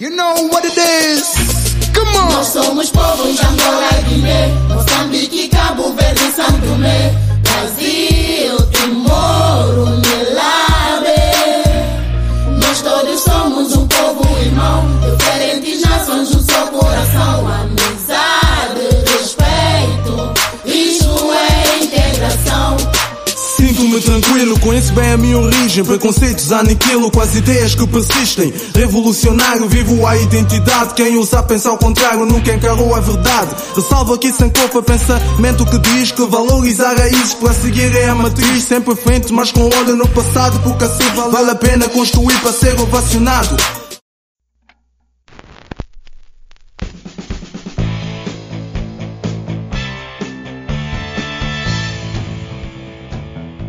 You know what it is. Come on. Nós somos povo de Angola Guiné, Moçambique, Cabo Verde e conheço bem a minha origem. Preconceitos aniquilo com as ideias que persistem. Revolucionário, vivo a identidade. Quem usa pensa ao contrário, nunca encarou a verdade. Ressalvo aqui sem culpa pensamento que diz que valorizar raízes para seguir é a matriz. Sempre frente, mas com olho no passado, porque assim vale, vale a pena construir para ser ovacionado.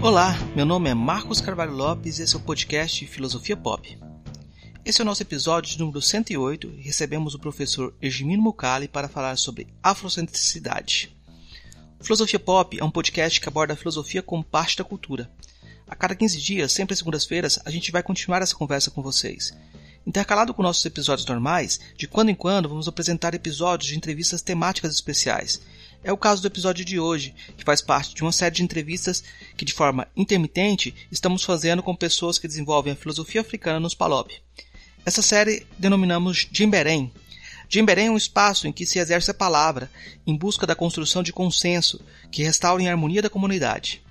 Olá, meu nome é Marcos Carvalho Lopes e esse é o podcast Filosofia Pop. Esse é o nosso episódio de número 108 e recebemos o professor Egimino Mukali para falar sobre afrocentricidade. Filosofia Pop é um podcast que aborda a filosofia como parte da cultura. A cada 15 dias, sempre às segundas-feiras, a gente vai continuar essa conversa com vocês. Intercalado com nossos episódios normais, de quando em quando vamos apresentar episódios de entrevistas temáticas especiais. É o caso do episódio de hoje, que faz parte de uma série de entrevistas que, de forma intermitente, estamos fazendo com pessoas que desenvolvem a filosofia africana nos Palop. Essa série denominamos Jimberém. Jimberém é um espaço em que se exerce a palavra, em busca da construção de consenso que restaure a harmonia da comunidade.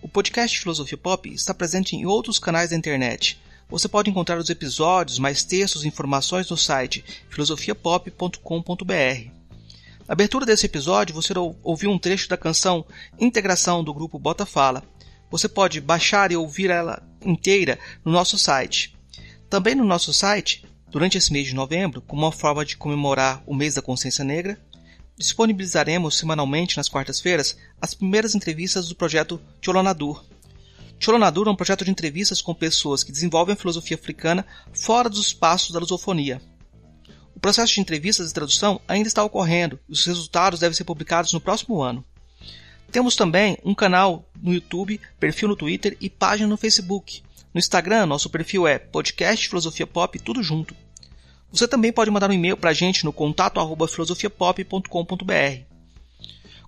O podcast Filosofia Pop está presente em outros canais da internet. Você pode encontrar os episódios, mais textos e informações no site filosofiapop.com.br. Abertura desse episódio, você ouviu um trecho da canção Integração do grupo Bota Fala. Você pode baixar e ouvir ela inteira no nosso site. Também no nosso site, durante esse mês de novembro, como uma forma de comemorar o mês da consciência negra, disponibilizaremos semanalmente nas quartas-feiras as primeiras entrevistas do projeto Cholonadur. Cholonadur é um projeto de entrevistas com pessoas que desenvolvem a filosofia africana fora dos espaços da lusofonia. O processo de entrevistas e tradução ainda está ocorrendo e os resultados devem ser publicados no próximo ano. Temos também um canal no YouTube, perfil no Twitter e página no Facebook. No Instagram, nosso perfil é podcast Filosofia Pop, tudo junto. Você também pode mandar um e-mail para a gente no contato arroba filosofiapop.com.br.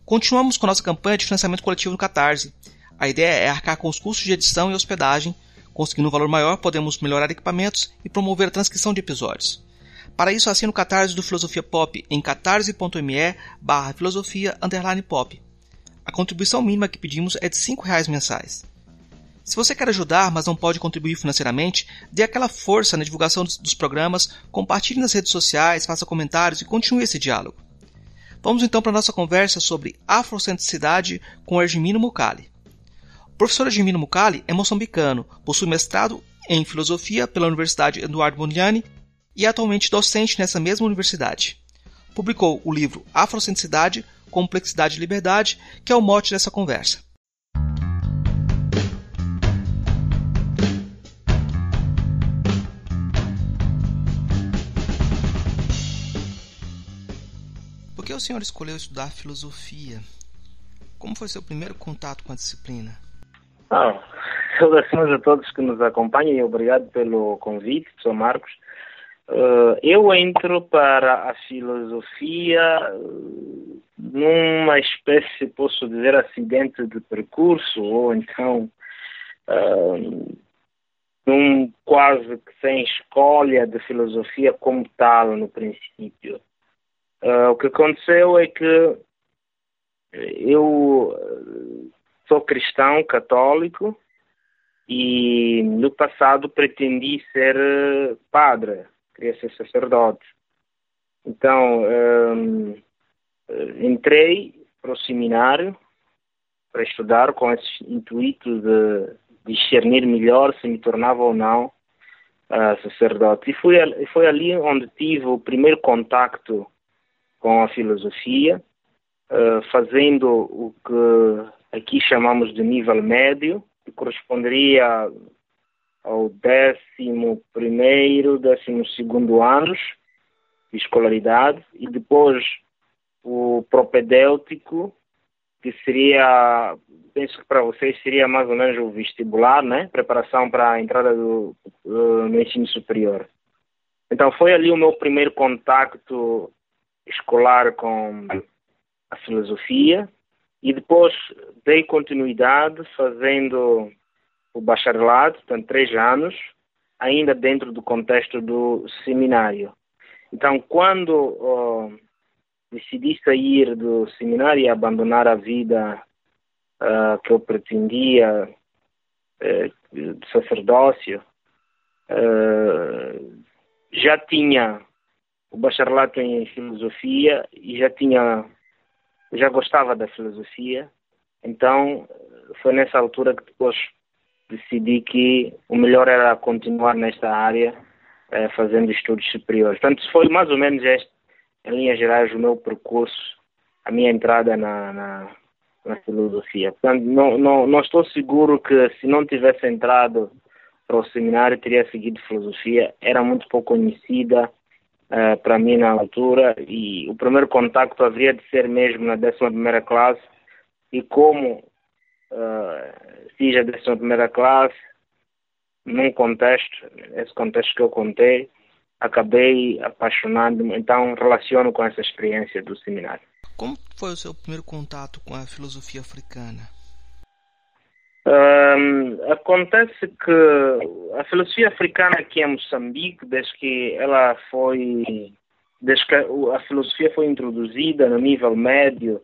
Continuamos com nossa campanha de financiamento coletivo no Catarse. A ideia é arcar com os custos de edição e hospedagem. Conseguindo um valor maior, podemos melhorar equipamentos e promover a transcrição de episódios. Para isso, assine o Catarse do Filosofia Pop em catarse.me barra filosofia pop. A contribuição mínima que pedimos é de R$ reais mensais. Se você quer ajudar, mas não pode contribuir financeiramente, dê aquela força na divulgação dos, programas, compartilhe nas redes sociais, faça comentários e continue esse diálogo. Vamos então para a nossa conversa sobre afrocentricidade com Ergimino Mukali. O professor Ergimino Mukali é moçambicano, possui mestrado em filosofia pela Universidade Eduardo Mondlane e é atualmente docente nessa mesma universidade. Publicou o livro Afrocentricidade, Complexidade e Liberdade, que é o mote dessa conversa. Por que o senhor escolheu estudar filosofia? Como foi seu primeiro contato com a disciplina? Ah, saudações a todos que nos acompanham e obrigado pelo convite, sou Marcos. Uh, eu entro para a filosofia uh, numa espécie, posso dizer, acidente de percurso, ou então uh, num quase que sem escolha de filosofia como tal no princípio. o que aconteceu é que eu sou cristão católico e no passado pretendi ser padre queria ser sacerdote. Então, um, entrei para o seminário para estudar com esse intuito de discernir melhor se me tornava ou não uh, sacerdote. E foi, foi ali onde tive o primeiro contacto com a filosofia, uh, fazendo o que aqui chamamos de nível médio, que corresponderia ao décimo primeiro, décimo segundo anos de escolaridade e depois o propedêutico, que seria, penso que para vocês seria mais ou menos o vestibular, né? Preparação para a entrada do, no ensino superior. Então foi ali o meu primeiro contacto escolar com a filosofia e depois dei continuidade fazendo o bacharelado, portanto, três anos, ainda dentro do contexto do seminário. Então, quando decidi sair do seminário e abandonar a vida uh, que eu pretendia uh, de sacerdócio, uh, já tinha o bacharelato em filosofia e já tinha já gostava da filosofia então foi nessa altura que depois decidi que o melhor era continuar nesta área eh, fazendo estudos superiores portanto foi mais ou menos este em linhas gerais o meu percurso a minha entrada na, na, na filosofia portanto não, não, não estou seguro que se não tivesse entrado para o seminário teria seguido filosofia. Era muito pouco conhecida uh, para mim na altura e o primeiro contacto haveria de ser mesmo na 11 primeira classe e como uh, fiz a 11 primeira classe num contexto, esse contexto que eu contei, acabei apaixonando-me, então relaciono com essa experiência do seminário. Como foi o seu primeiro contato com a filosofia africana? Um, acontece que a filosofia africana aqui em Moçambique, desde que ela foi, desde que a filosofia foi introduzida no nível médio,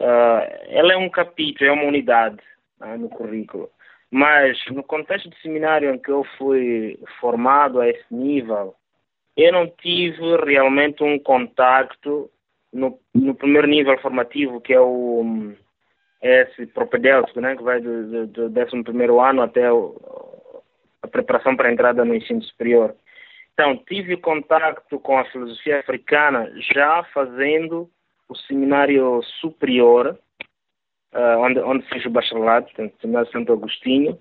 uh, ela é um capítulo, é uma unidade uh, no currículo. Mas no contexto de seminário em que eu fui formado a esse nível, eu não tive realmente um contacto no, no primeiro nível formativo, que é o esse propedêutico, né, que vai do, do, do 11 ano até o, a preparação para a entrada no ensino superior. Então, tive contato com a filosofia africana já fazendo o seminário superior, uh, onde, onde fiz o bacharelado, portanto, seminário Santo Agostinho.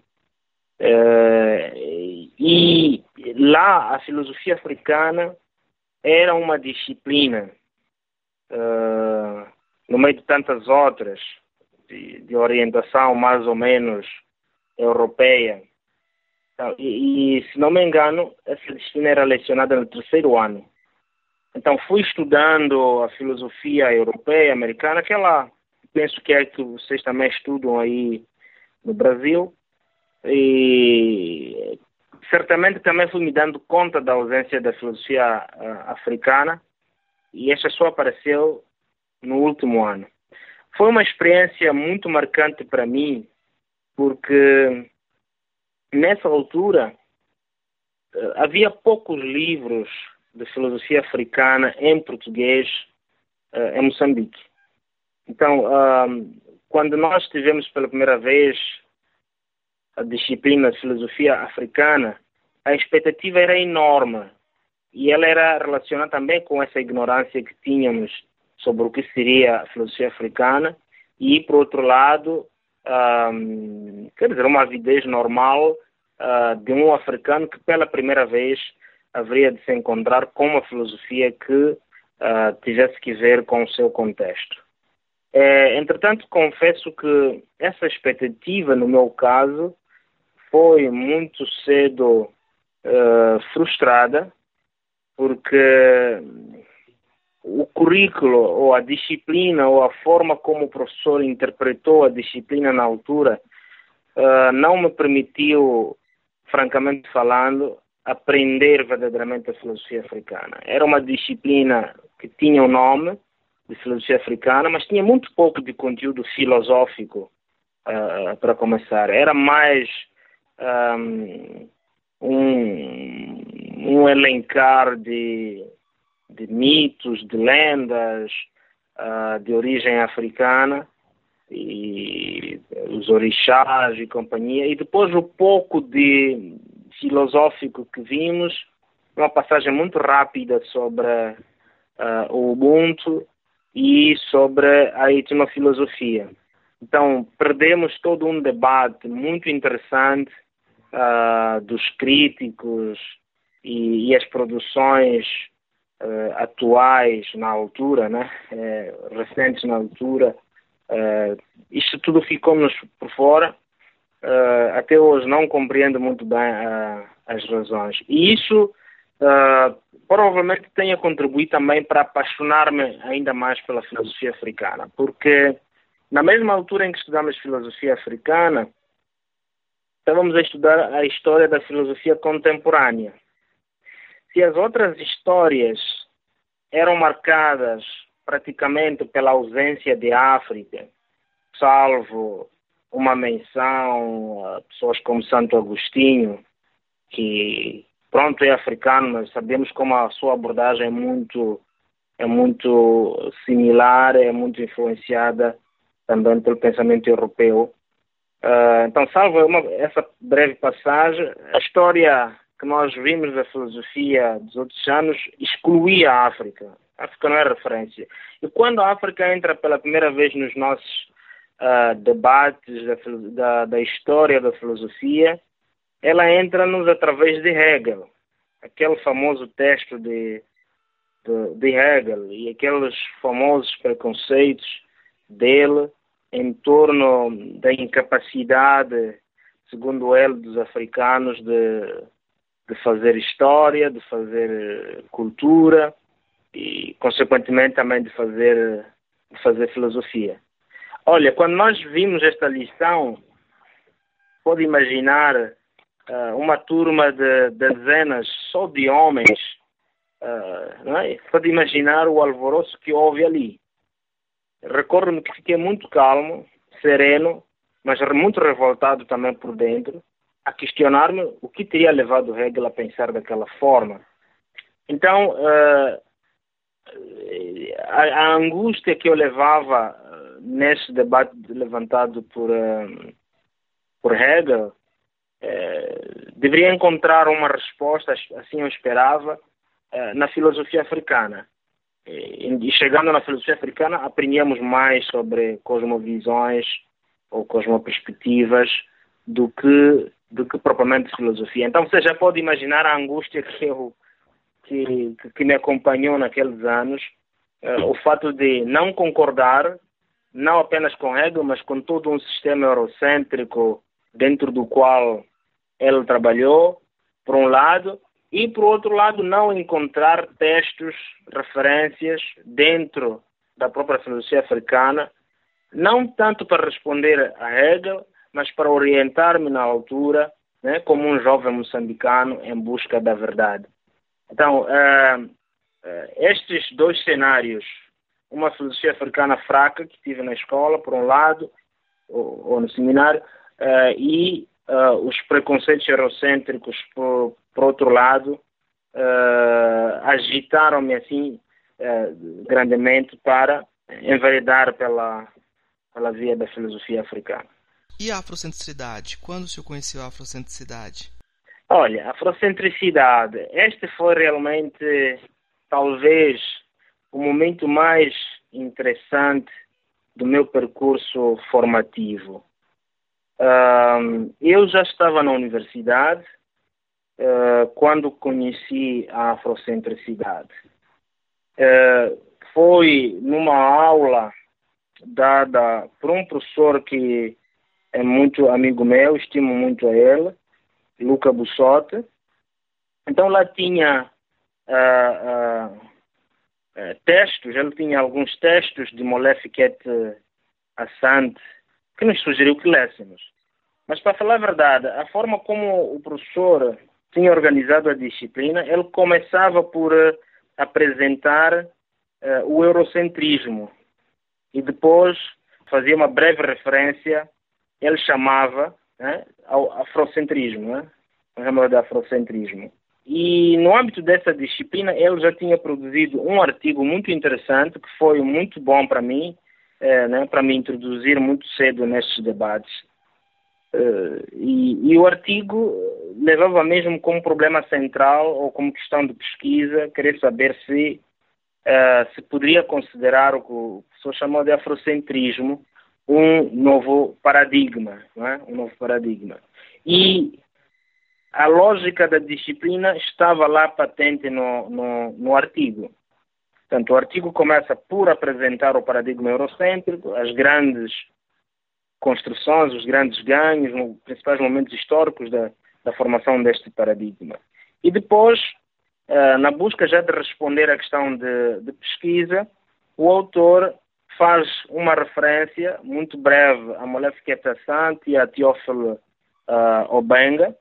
Uh, e lá a filosofia africana era uma disciplina, uh, no meio de tantas outras, de, de orientação mais ou menos europeia. Então, e, e, se não me engano, essa disciplina era lecionada no terceiro ano. Então, fui estudando a filosofia europeia, americana, aquela, penso que é que vocês também estudam aí no Brasil. E certamente também fui me dando conta da ausência da filosofia uh, africana, e esta só apareceu no último ano. Foi uma experiência muito marcante para mim, porque nessa altura eh, havia poucos livros de filosofia africana em português uh, em Moçambique. Então, uh, quando nós tivemos pela primeira vez a disciplina de filosofia africana, a expectativa era enorme e ela era relacionada também com essa ignorância que tínhamos sobre o que seria a filosofia africana e, por outro lado, um, quer dizer, uma avidez normal uh, de um africano que pela primeira vez haveria de se encontrar com uma filosofia que uh, tivesse que ver com o seu contexto. É, entretanto, confesso que essa expectativa, no meu caso, foi muito cedo uh, frustrada, porque o currículo ou a disciplina ou a forma como o professor interpretou a disciplina na altura uh, não me permitiu, francamente falando, aprender verdadeiramente a filosofia africana. Era uma disciplina que tinha o um nome de filosofia africana, mas tinha muito pouco de conteúdo filosófico uh, para começar. Era mais um, um, um elencar de de mitos, de lendas uh, de origem africana e os orixás e companhia e depois o pouco de filosófico que vimos uma passagem muito rápida sobre uh, o Ubuntu e sobre a etnofilosofia. Então, perdemos todo um debate muito interessante uh, dos críticos e, e as produções uh, atuais na altura, né? Uh, recentes na altura, isto tudo ficou-nos por fora. Até hoje não compreendo muito bem as razões. E isso uh, provavelmente tenha contribuído também para apaixonar-me ainda mais pela filosofia africana, porque na mesma altura em que estudamos filosofia africana, estávamos a estudar a história da filosofia contemporânea. Se as outras histórias eram marcadas praticamente pela ausência de África, salvo uma menção a pessoas como Santo Agostinho, que pronto é africano, mas sabemos como a sua abordagem é muito é muito similar, é muito influenciada também pelo pensamento europeu. Uh, então, salvo uma, essa breve passagem, a história que nós vimos da filosofia dos outros anos excluía a África. A África não é referência. E quando a África entra pela primeira vez nos nossos uh, debates da, da, da, história da filosofia, ela entra-nos através de Hegel, aquele famoso texto de, de, de Hegel e aqueles famosos preconceitos dele em torno da incapacidade, segundo ele, dos africanos de, de fazer história, de fazer cultura e, consequentemente, também de fazer, de fazer filosofia. Olha, quando nós vimos esta lição, pode imaginar uh, uma turma de, dezenas só de homens, uh, é? pode imaginar o alvoroço que houve ali. Recordo-me que fiquei muito calmo, sereno, mas muito revoltado também por dentro, a questionar-me o que teria levado Hegel a pensar daquela forma. Então, uh, a, a, angústia que eu levava nesse debate levantado por, uh, por Hegel, uh, deveria encontrar uma resposta, assim eu esperava, uh, na filosofia africana. E, chegando na filosofia africana, aprendíamos mais sobre cosmovisões ou cosmoperspectivas do que, do que propriamente filosofia. Então você já pode imaginar a angústia que, eu, que, que me acompanhou naqueles anos, o fato de não concordar não apenas com Hegel, mas com todo um sistema eurocêntrico dentro do qual ele trabalhou, por um lado, e por outro lado, não encontrar textos, referências dentro da própria filosofia africana, não tanto para responder a Hegel, mas para orientar-me na altura, né, como um jovem moçambicano em busca da verdade. Então, uh, uh, estes dois cenários uma filosofia africana fraca que tive na escola, por um lado, ou, ou no seminário, uh, e uh, os preconceitos eurocêntricos, por, por outro lado, uh, agitaram-me assim grandemente para enveredar pela, pela via da filosofia africana. E a afrocentricidade? Quando senhor conheceu a afrocentricidade? Olha, a afrocentricidade, este foi realmente, talvez, o momento mais interessante do meu percurso formativo. Eu já estava na universidade uh, quando conheci a afrocentricidade. Uh, foi numa aula dada por um professor que é muito amigo meu, estimo muito a ele, Luca Bussotti. Então lá tinha uh, eh, textos, ele tinha alguns textos de Molefiquet Assante que nos sugeriu que lêssemos. Mas, para falar a verdade, a forma como o professor tinha organizado a disciplina, ele começava por uh, apresentar o eurocentrismo e depois fazia uma breve referência, ele chamava né, ao afrocentrismo, né? chamava de afrocentrismo. E no âmbito dessa disciplina, ele já tinha produzido um artigo muito interessante, que foi muito bom para mim, é, né, para me introduzir muito cedo nestes debates. Uh, e, e, o artigo levava mesmo como problema central ou como questão de pesquisa, querer saber se uh, se poderia considerar o que o professor chamou de afrocentrismo um novo paradigma, é? um novo paradigma. E a lógica da disciplina estava lá patente no, no, no artigo. Portanto, o artigo começa por apresentar o paradigma eurocêntrico, as grandes construções, os grandes ganhos, os principais momentos históricos da, da formação deste paradigma. E depois uh, na busca já de responder à questão de, de, pesquisa, o autor faz uma referência muito breve a Molefiqueta Santi e a Teófilo uh, Obenga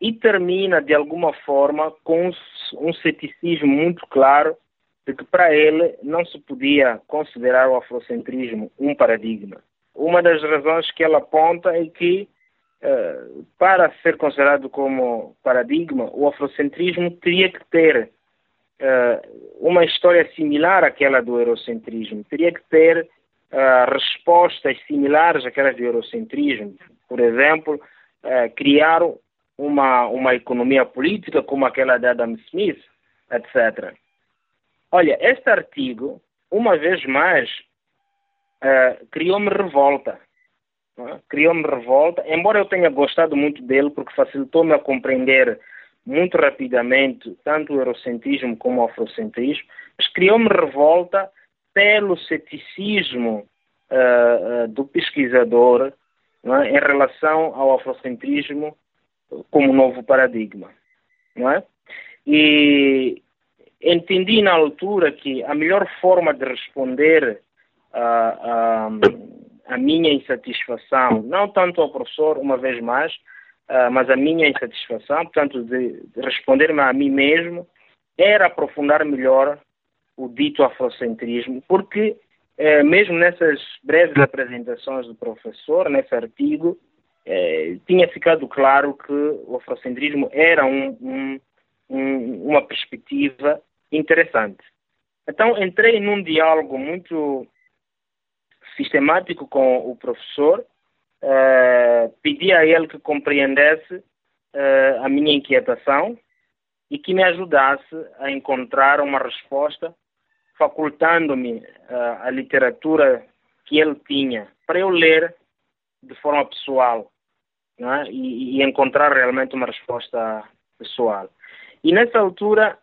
e termina, de alguma forma, com um ceticismo muito claro de que para ele não se podia considerar o afrocentrismo um paradigma. Uma das razões que ele aponta é que, uh, para ser considerado como paradigma, o afrocentrismo teria que ter uh, uma história similar àquela do eurocentrismo, teria que ter uh, respostas similares àquelas do eurocentrismo. Por exemplo, criar uma, uma economia política como aquela de Adam Smith, etc. Olha, este artigo, uma vez mais, uh, criou-me revolta. É? Criou-me revolta, embora eu tenha gostado muito dele, porque facilitou-me a compreender muito rapidamente tanto o eurocentrismo como o afrocentrismo, mas criou-me revolta pelo ceticismo uh, uh, do pesquisador é? em relação ao afrocentrismo como novo paradigma. Não é? E entendi na altura que a melhor forma de responder a, a, a minha insatisfação, não tanto ao professor, uma vez mais, uh, mas a minha insatisfação, portanto, de, de responder-me a mim mesmo, era aprofundar melhor o dito afrocentrismo, porque eh, mesmo nessas breves apresentações do professor, nesse artigo, eh, tinha ficado claro que o afrocentrismo era um, um, um, uma perspectiva interessante. Então entrei num diálogo muito sistemático com o professor, uh, pedi a ele que compreendesse uh, a minha inquietação e que me ajudasse a encontrar uma resposta, facultando-me a literatura que ele tinha para eu ler de forma pessoal é? e, e, encontrar realmente uma resposta pessoal. E nessa altura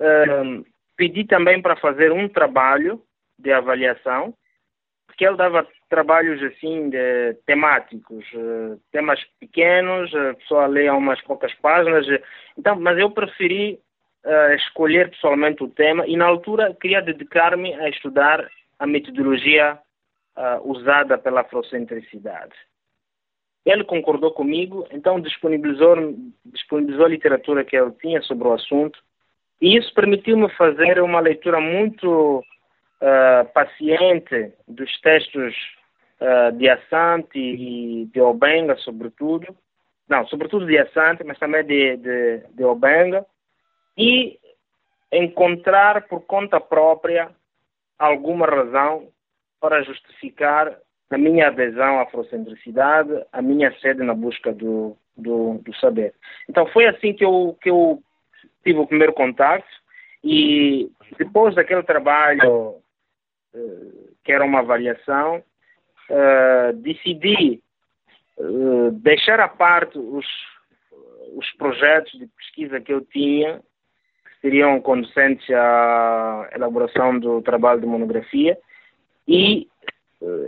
uh, pedi também para fazer um trabalho de avaliação, porque ele dava trabalhos assim de, temáticos, uh, temas pequenos, a pessoa lê umas poucas páginas, então, mas eu preferi uh, escolher pessoalmente o tema e na altura queria dedicar-me a estudar a metodologia usada pela afrocentricidade. Ele concordou comigo, então disponibilizou, disponibilizou a literatura que ele tinha sobre o assunto e isso permitiu-me fazer uma leitura muito uh, paciente dos textos uh, de Assante e de Obenga, sobretudo. Não, sobretudo de Assante, mas também de, de, de Obenga. E encontrar por conta própria alguma razão para justificar a minha adesão à afrocentricidade, a minha sede na busca do, do, do saber. Então foi assim que eu, que eu tive o primeiro contato e depois daquele trabalho uh, que era uma avaliação, uh, decidi uh, deixar à parte os, os projetos de pesquisa que eu tinha, que seriam conducentes à elaboração do trabalho de monografia, e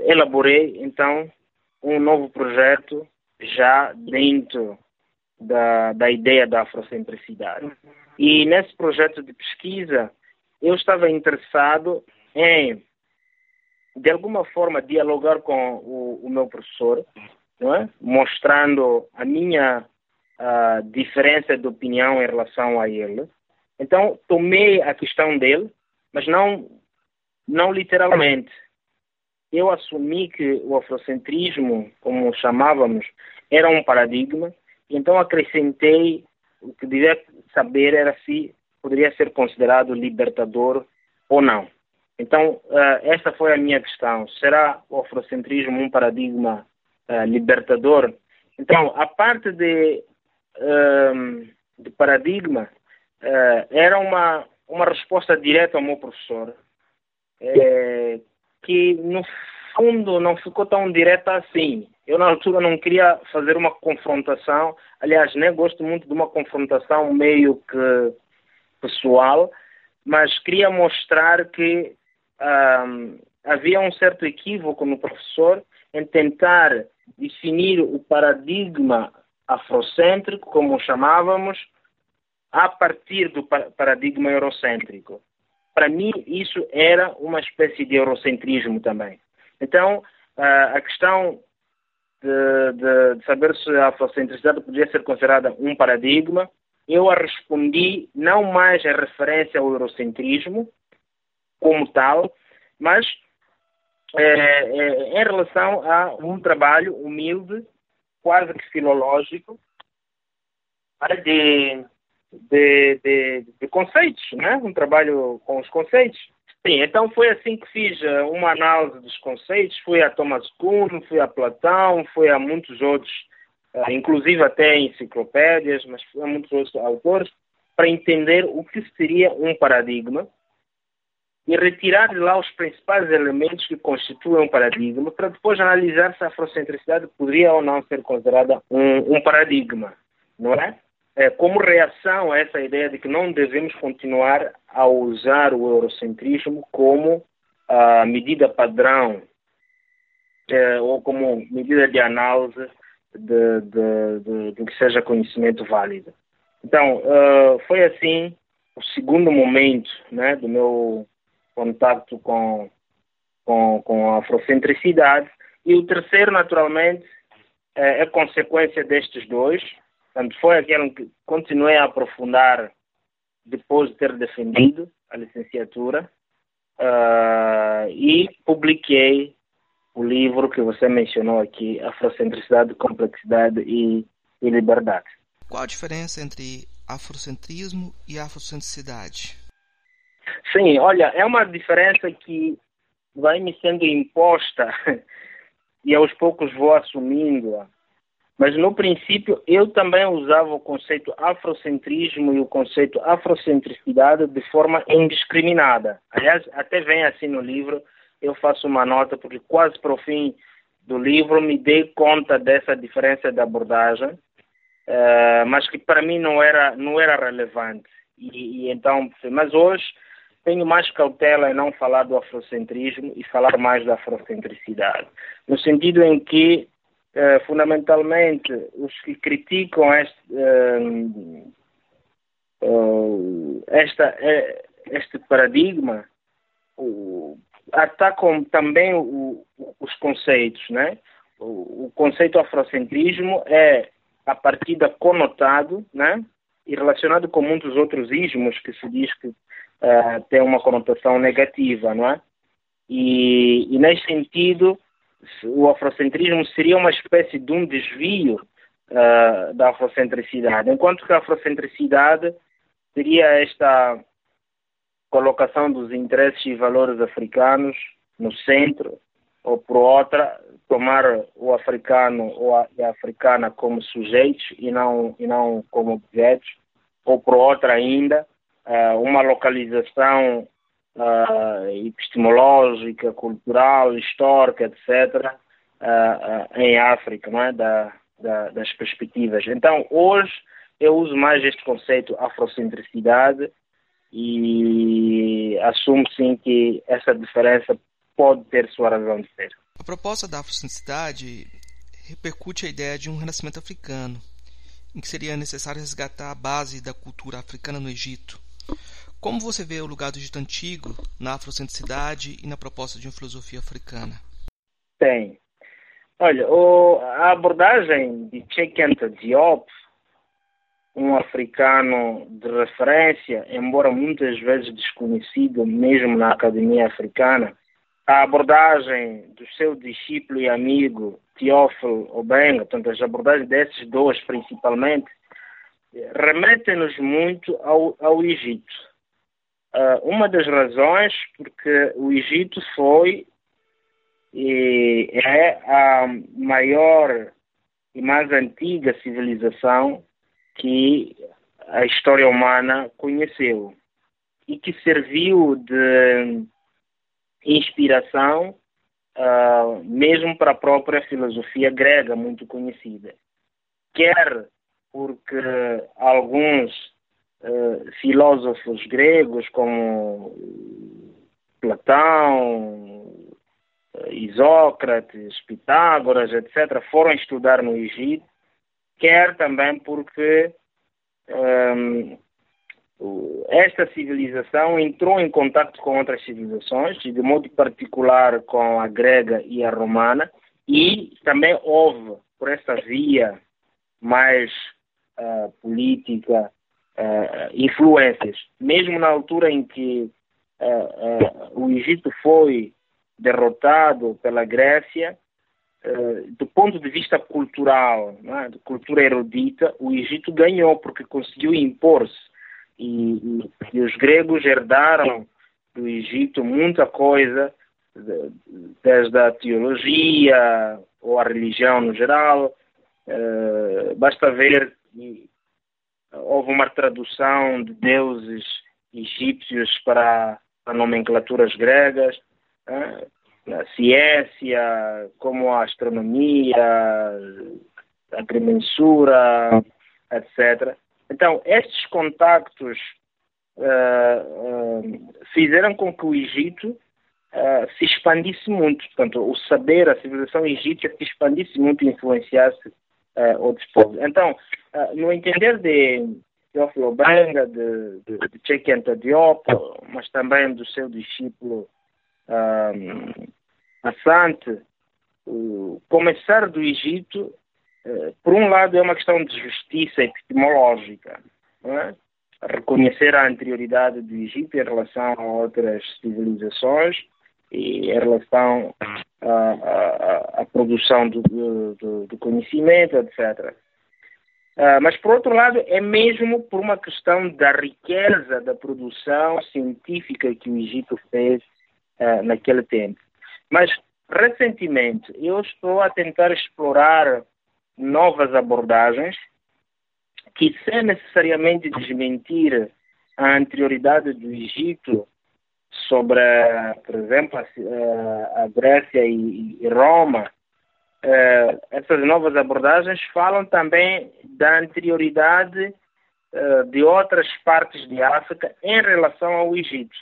elaborei então um novo projeto já dentro da, da ideia da afrocentricidade. E nesse projeto de pesquisa, eu estava interessado em, de alguma forma, dialogar com o, o meu professor, é? mostrando a minha a diferença de opinião em relação a ele. Então, tomei a questão dele, mas não, não literalmente. Eu assumi que o afrocentrismo, como chamávamos, era um paradigma, então acrescentei o que devia saber era se poderia ser considerado libertador ou não. Então, uh, essa foi a minha questão. Será o afrocentrismo um paradigma uh, libertador? Então, a parte de, uh, de paradigma era uma, uma resposta direta ao meu professor, que no fundo não ficou tão direta assim. Eu, na altura, não queria fazer uma confrontação. Aliás, nem gosto muito de uma confrontação meio que pessoal, mas queria mostrar que um, havia um certo equívoco no professor em tentar definir o paradigma afrocêntrico, como o chamávamos, a partir do paradigma eurocêntrico. Para mim, isso era uma espécie de eurocentrismo também. Então, a questão de, de, de saber se a afrocentricidade podia ser considerada um paradigma, eu a respondi não mais em referência ao eurocentrismo como tal, mas é, é, em relação a um trabalho humilde, quase que filológico, de, de, de, de conceitos, né? um trabalho com os conceitos. Sim, então foi assim que fiz eh, uma análise dos conceitos, fui a Thomas Kuhn, fui a Platão, fui a muitos outros, eh, inclusive até enciclopédias, mas fui a muitos outros autores, para entender o que seria um paradigma e retirar de lá os principais elementos que constituem um paradigma, para depois analisar se a afrocentricidade poderia ou não ser considerada um, um paradigma, não é? É? Como reação a essa ideia de que não devemos continuar a usar o eurocentrismo como a medida padrão é, ou como medida de análise de, de, de, de, que seja conhecimento válido. Então, uh, foi assim o segundo momento né, do meu contato com, com, com a afrocentricidade. E o terceiro, naturalmente, é, é consequência destes dois. Portanto, foi aquele que continuei a aprofundar depois de ter defendido a licenciatura uh, e publiquei o livro que você mencionou aqui, Afrocentricidade, Complexidade e, e Liberdade. Qual a diferença entre afrocentrismo e afrocentricidade? Sim, olha, é uma diferença que vai me sendo imposta e aos poucos vou assumindo-a. Mas no princípio eu também usava o conceito afrocentrismo e o conceito afrocentricidade de forma indiscriminada. Aliás, até vem assim no livro, eu faço uma nota porque quase para o fim do livro me dei conta dessa diferença de abordagem, uh, mas que para mim não era não era relevante. E, e então, mas hoje tenho mais cautela em não falar do afrocentrismo e falar mais da afrocentricidade, no sentido em que, eh, fundamentalmente, os que criticam este, eh, esta, eh, este paradigma atacam também o, os conceitos, né? O, o conceito afrocentrismo é a partida conotado, né? E relacionado com muitos outros ismos que se diz que uh, tem uma conotação negativa, não é? E, e nesse sentido, o afrocentrismo seria uma espécie de um desvio uh, da afrocentricidade, enquanto que a afrocentricidade seria esta colocação dos interesses e valores africanos no centro, ou por outra, tomar o africano ou a, a africana como sujeitos e não, e não como objetos, ou por outra ainda, uh, uma localização uh, epistemológica, cultural, histórica, etc., uh, eh, em África, não é? Da, da, das perspectivas. Então, hoje, eu uso mais este conceito afrocentricidade e assumo sim que essa diferença pode ter sua razão de ser. A proposta da afrocentricidade repercute a ideia de um renascimento africano, em que seria necessário resgatar a base da cultura africana no Egito, como você vê o lugar do Egito Antigo na afrocentricidade e na proposta de uma filosofia africana? Tem. Olha, o, a abordagem de Cheikh Diop, um africano de referência, embora muitas vezes desconhecido mesmo na academia africana, a abordagem do seu discípulo e amigo Teófilo Obenga, portanto, as abordagens desses dois principalmente, remetem-nos muito ao, ao Egito. Uh, uma das razões porque o Egito foi e é a maior e mais antiga civilização que a história humana conheceu e que serviu de inspiração uh, mesmo para a própria filosofia grega muito conhecida. Quer porque alguns uh, filósofos gregos, como Platão, eh, Isócrates, Pitágoras, etc., foram estudar no Egito, quer também porque um, ehm, esta civilização entrou em contato com outras civilizações, de modo particular com a grega e a romana, e também houve, por essa via mais uh, política, uh, influências. Mesmo na altura em que uh, o Egito foi derrotado pela Grécia, do ponto de vista cultural, né, de cultura erudita, o Egito ganhou porque conseguiu impor-se e, e, e os gregos herdaram do Egito muita coisa, desde a teologia ou a religião no geral. Uh, basta ver houve uma tradução de deuses egípcios para, para nomenclaturas gregas, a ciência, como a astronomia, a agrimensura, etc. Então, estes contactos uh, uh, fizeram com que o Egito uh, se expandisse muito. Portanto, o saber, a civilização egípcia se expandisse muito e influenciasse outros povos. Então, no entender de Teófilo Benga, de, de, de Diop, mas também do seu discípulo um, Assante, o começar do Egito eh, por um lado, é uma questão de justiça epistemológica, é? reconhecer a anterioridade do Egito em relação a outras civilizações e em relação à, produção do, do, do, conhecimento, etc. Ah, mas, por outro lado, é mesmo por uma questão da riqueza da produção científica que o Egito fez uh, naquele tempo. Mas, recentemente, eu estou a tentar explorar novas abordagens que, sem necessariamente desmentir a anterioridade do Egito sobre, por exemplo, a, a Grécia e, e Roma, uh, essas novas abordagens falam também da anterioridade uh, de outras partes de África em relação ao Egito.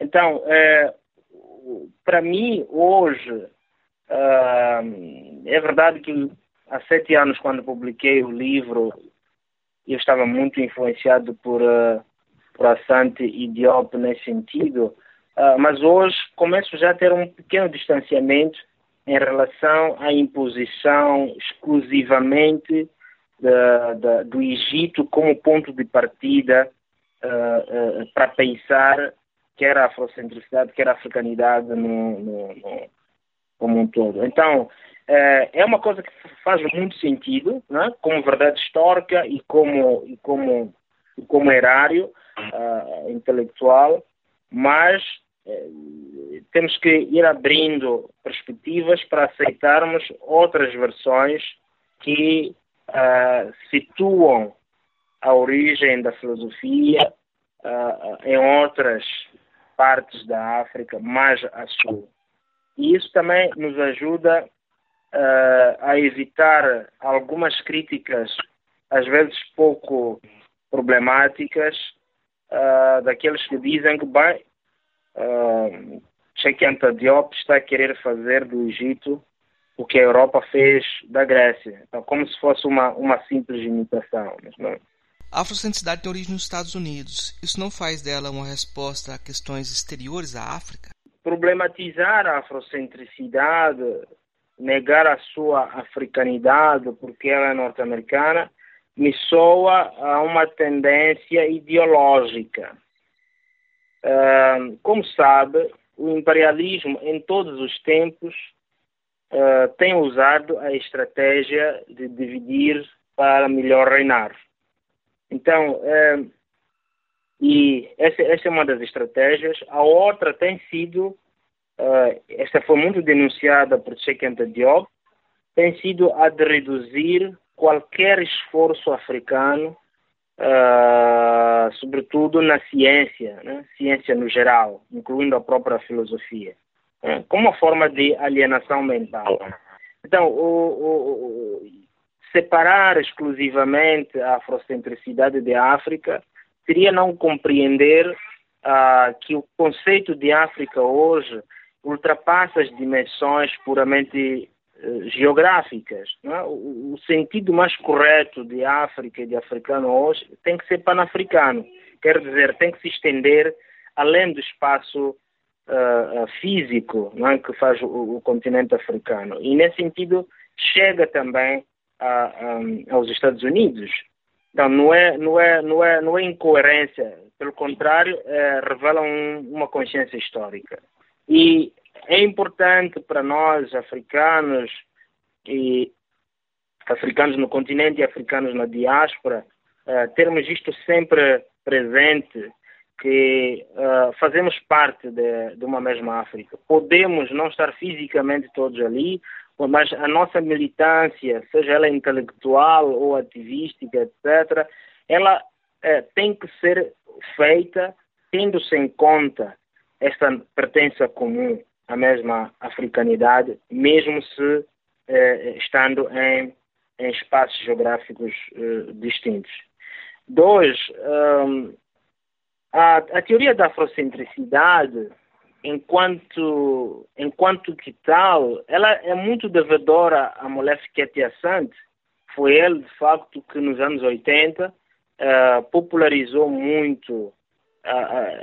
Então, uh, para mim, hoje, é verdade que há sete anos, quando publiquei o livro, eu estava muito influenciado por, uh, por Assante e Diop nesse sentido, uh, mas hoje começo já a ter um pequeno distanciamento em relação à imposição exclusivamente da, da, do Egito como ponto de partida uh, para pensar quer a afrocentricidade, quer a africanidade no, no, no, como um todo. Então, é, é uma coisa que faz muito sentido, né? como verdade histórica e como, e como, e como erário uh, intelectual, mas uh, temos que ir abrindo perspectivas para aceitarmos outras versões que uh, situam a origem da filosofia em outras partes da África, mais a sul. E isso também nos ajuda uh, a evitar algumas críticas, às vezes pouco problemáticas, uh, daqueles que dizem que, bem, uh, Anta Diop está a querer fazer do Egito o que a Europa fez da Grécia. Então, como se fosse uma, uma simples imitação. Mas não. A afrocentricidade tem origem nos Estados Unidos. Isso não faz dela uma resposta a questões exteriores à África? Problematizar a afrocentricidade negar a sua africanidade porque ela é norte-americana, me soa a uma tendência ideológica. Como sabe, o imperialismo em todos os tempos uh, tem usado a estratégia de dividir para melhor reinar. Então, uh, e essa, essa, é uma das estratégias. A outra tem sido uh, esta foi muito denunciada por Cheikh Anta Diop, tem sido a de reduzir qualquer esforço africano, uh, sobretudo na ciência, né? ciência no geral, incluindo a própria filosofia? Como uma forma de alienação mental. Então, o, o, separar exclusivamente a afrocentricidade da África seria não compreender uh, que o conceito de África hoje ultrapassa as dimensões puramente uh, geográficas. É? O, o, sentido mais correto de África e de africano hoje tem que ser panafricano. quer dizer, tem que se estender além do espaço uh, físico não é, que faz o, o, continente africano. E, nesse sentido, chega também a, um, aos Estados Unidos. Então, não é, não é, não é, não é incoerência, pelo contrário, é, revela um, uma consciência histórica. E é importante para nós, africanos, e africanos no continente e africanos na diáspora, uh, termos isto sempre presente, que uh, fazemos parte de, de, uma mesma África. Podemos não estar fisicamente todos ali, mas a nossa militância, seja ela intelectual ou ativística, etc., ela uh, tem que ser feita tendo-se em conta esta pertença comum à mesma africanidade, mesmo se eh, estando em, em, espaços geográficos distintos. Dois, um, a, a, teoria da afrocentricidade, enquanto, enquanto que tal, ela é muito devedora a Molefe Ketia Sant. Foi ele, de facto, que nos anos 80 uh, eh, popularizou muito uh,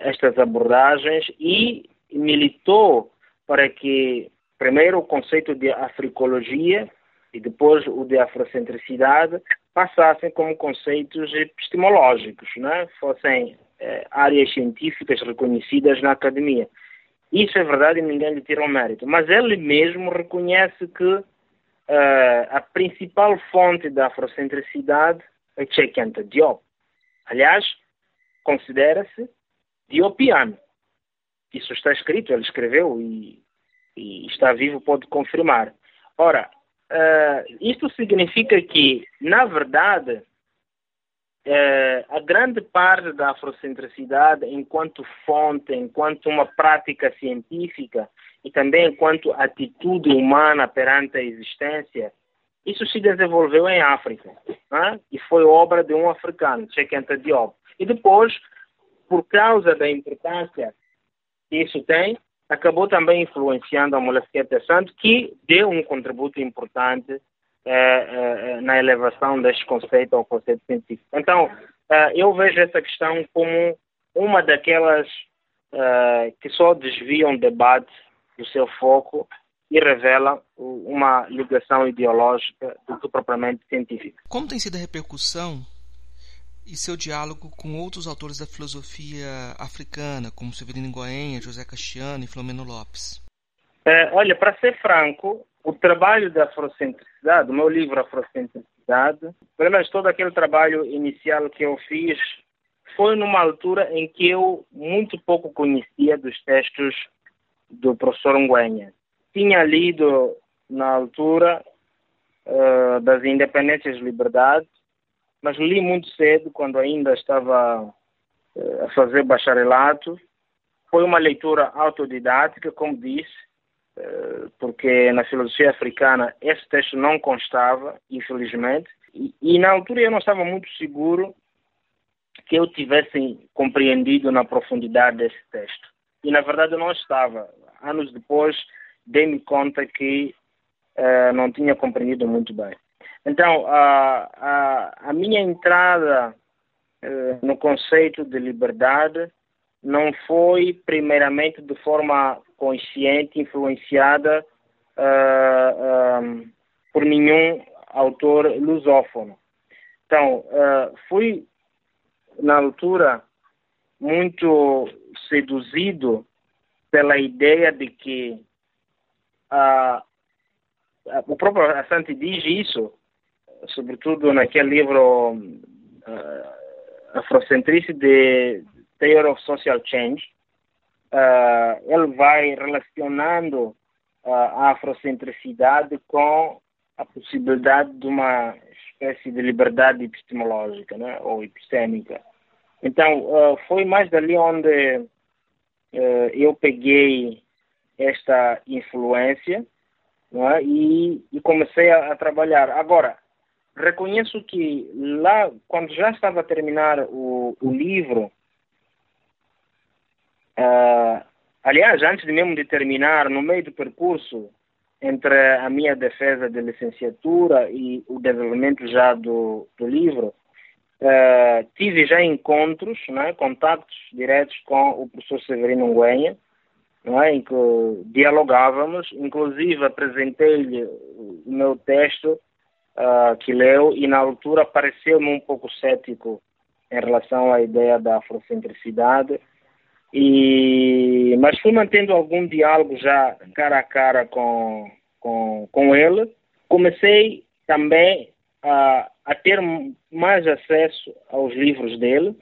estas abordagens e militou para que, primeiro, o conceito de africologia e depois o de afrocentricidade passassem como conceitos epistemológicos, né? fossem áreas científicas reconhecidas na academia. Isso é verdade e ninguém lhe tira o mérito. Mas ele mesmo reconhece que uh, a principal fonte da afrocentricidade é Cheikh Anta Diop. Aliás, considera-se diopiano. Isso está escrito, ele escreveu e, e está vivo, pode confirmar. Ora, uh, isto significa que, na verdade, uh, a grande parte da afrocentricidade, enquanto fonte, enquanto uma prática científica e também enquanto atitude humana perante a existência, isso se desenvolveu em África né? e foi obra de um africano, Cheikh Anta Diop. E depois, por causa da importância isso tem, acabou também influenciando a Molesqueta Santo, que deu um contributo importante eh, eh, na elevação deste conceito ao conceito científico. Então, eu vejo essa questão como uma daquelas que só desviam o debate do seu foco e revela uma ligação ideológica do que propriamente científica. Como tem sido a repercussão e seu diálogo com outros autores da filosofia africana, como Severino Goenha, José Castiano e Flamengo Lopes? É, olha, para ser franco, o trabalho da afrocentricidade, o meu livro Afrocentricidade, pelo menos todo aquele trabalho inicial que eu fiz, foi numa altura em que eu muito pouco conhecia dos textos do professor Nguenha. Tinha lido na altura uh, das Independências e Liberdades, mas li muito cedo, quando ainda estava eh, a fazer bacharelato. Foi uma leitura autodidática, como disse, porque na filosofia africana esse texto não constava, infelizmente, e, e na altura eu não estava muito seguro que eu tivesse compreendido na profundidade desse texto. E na verdade eu não estava. Anos depois dei-me conta que uh, não tinha compreendido muito bem. Então, a, a, a minha entrada eh, no conceito de liberdade não foi, primeiramente, de forma consciente, influenciada uh, um, por nenhum autor lusófono. Então, uh, fui, na altura, muito seduzido pela ideia de que uh, o próprio Assanti diz isso, sobretudo naquele livro uh, Afrocentrice de Theory of Social Change, uh, ele vai relacionando uh, a afrocentricidade com a possibilidade de uma espécie de liberdade epistemológica né, ou epistêmica. Então, uh, foi mais dali onde eu peguei esta influência é? e, e, comecei a, a, trabalhar. Agora, reconheço que lá, quando já estava a terminar o, o livro, uh, aliás, antes mesmo de terminar, no meio do percurso, entre a minha defesa de licenciatura e o desenvolvimento já do, do livro, Uh, tive já encontros, é? contatos diretos com o professor Severino Nguenha, é? em que dialogávamos, inclusive apresentei-lhe o meu texto uh, que leu e na altura pareceu-me um pouco cético em relação à ideia da afrocentricidade, e, mas fui mantendo algum diálogo já cara a cara com, com, com ele. Comecei também a, a ter mais acesso aos livros dele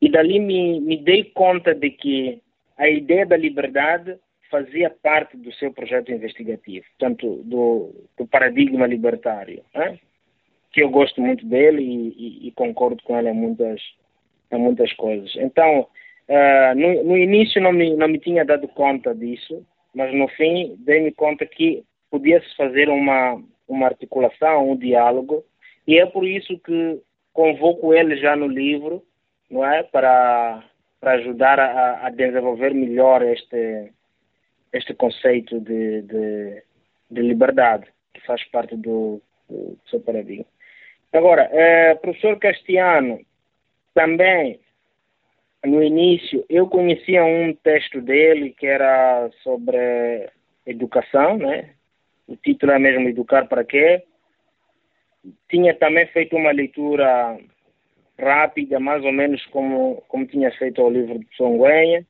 e dali me, me dei conta de que a ideia da liberdade fazia parte do seu projeto investigativo, portanto, do, do paradigma libertário, né? que eu gosto muito dele e, e, e, concordo com ele em muitas, em muitas coisas. Então, uh, no, no, início não me, não me tinha dado conta disso, mas no fim dei-me conta que podia-se fazer uma, uma articulação, um diálogo, e é por isso que convoco ele já no livro, não é, para para ajudar a, a, desenvolver melhor este este conceito de, de, de liberdade que faz parte do, do seu paradigma. Agora, eh, professor Castiano, também no início eu conhecia um texto dele que era sobre educação, né? O título é mesmo Educar para quê? Tinha também feito uma leitura rápida, mais ou menos como, como tinha feito o livro de Songuenha,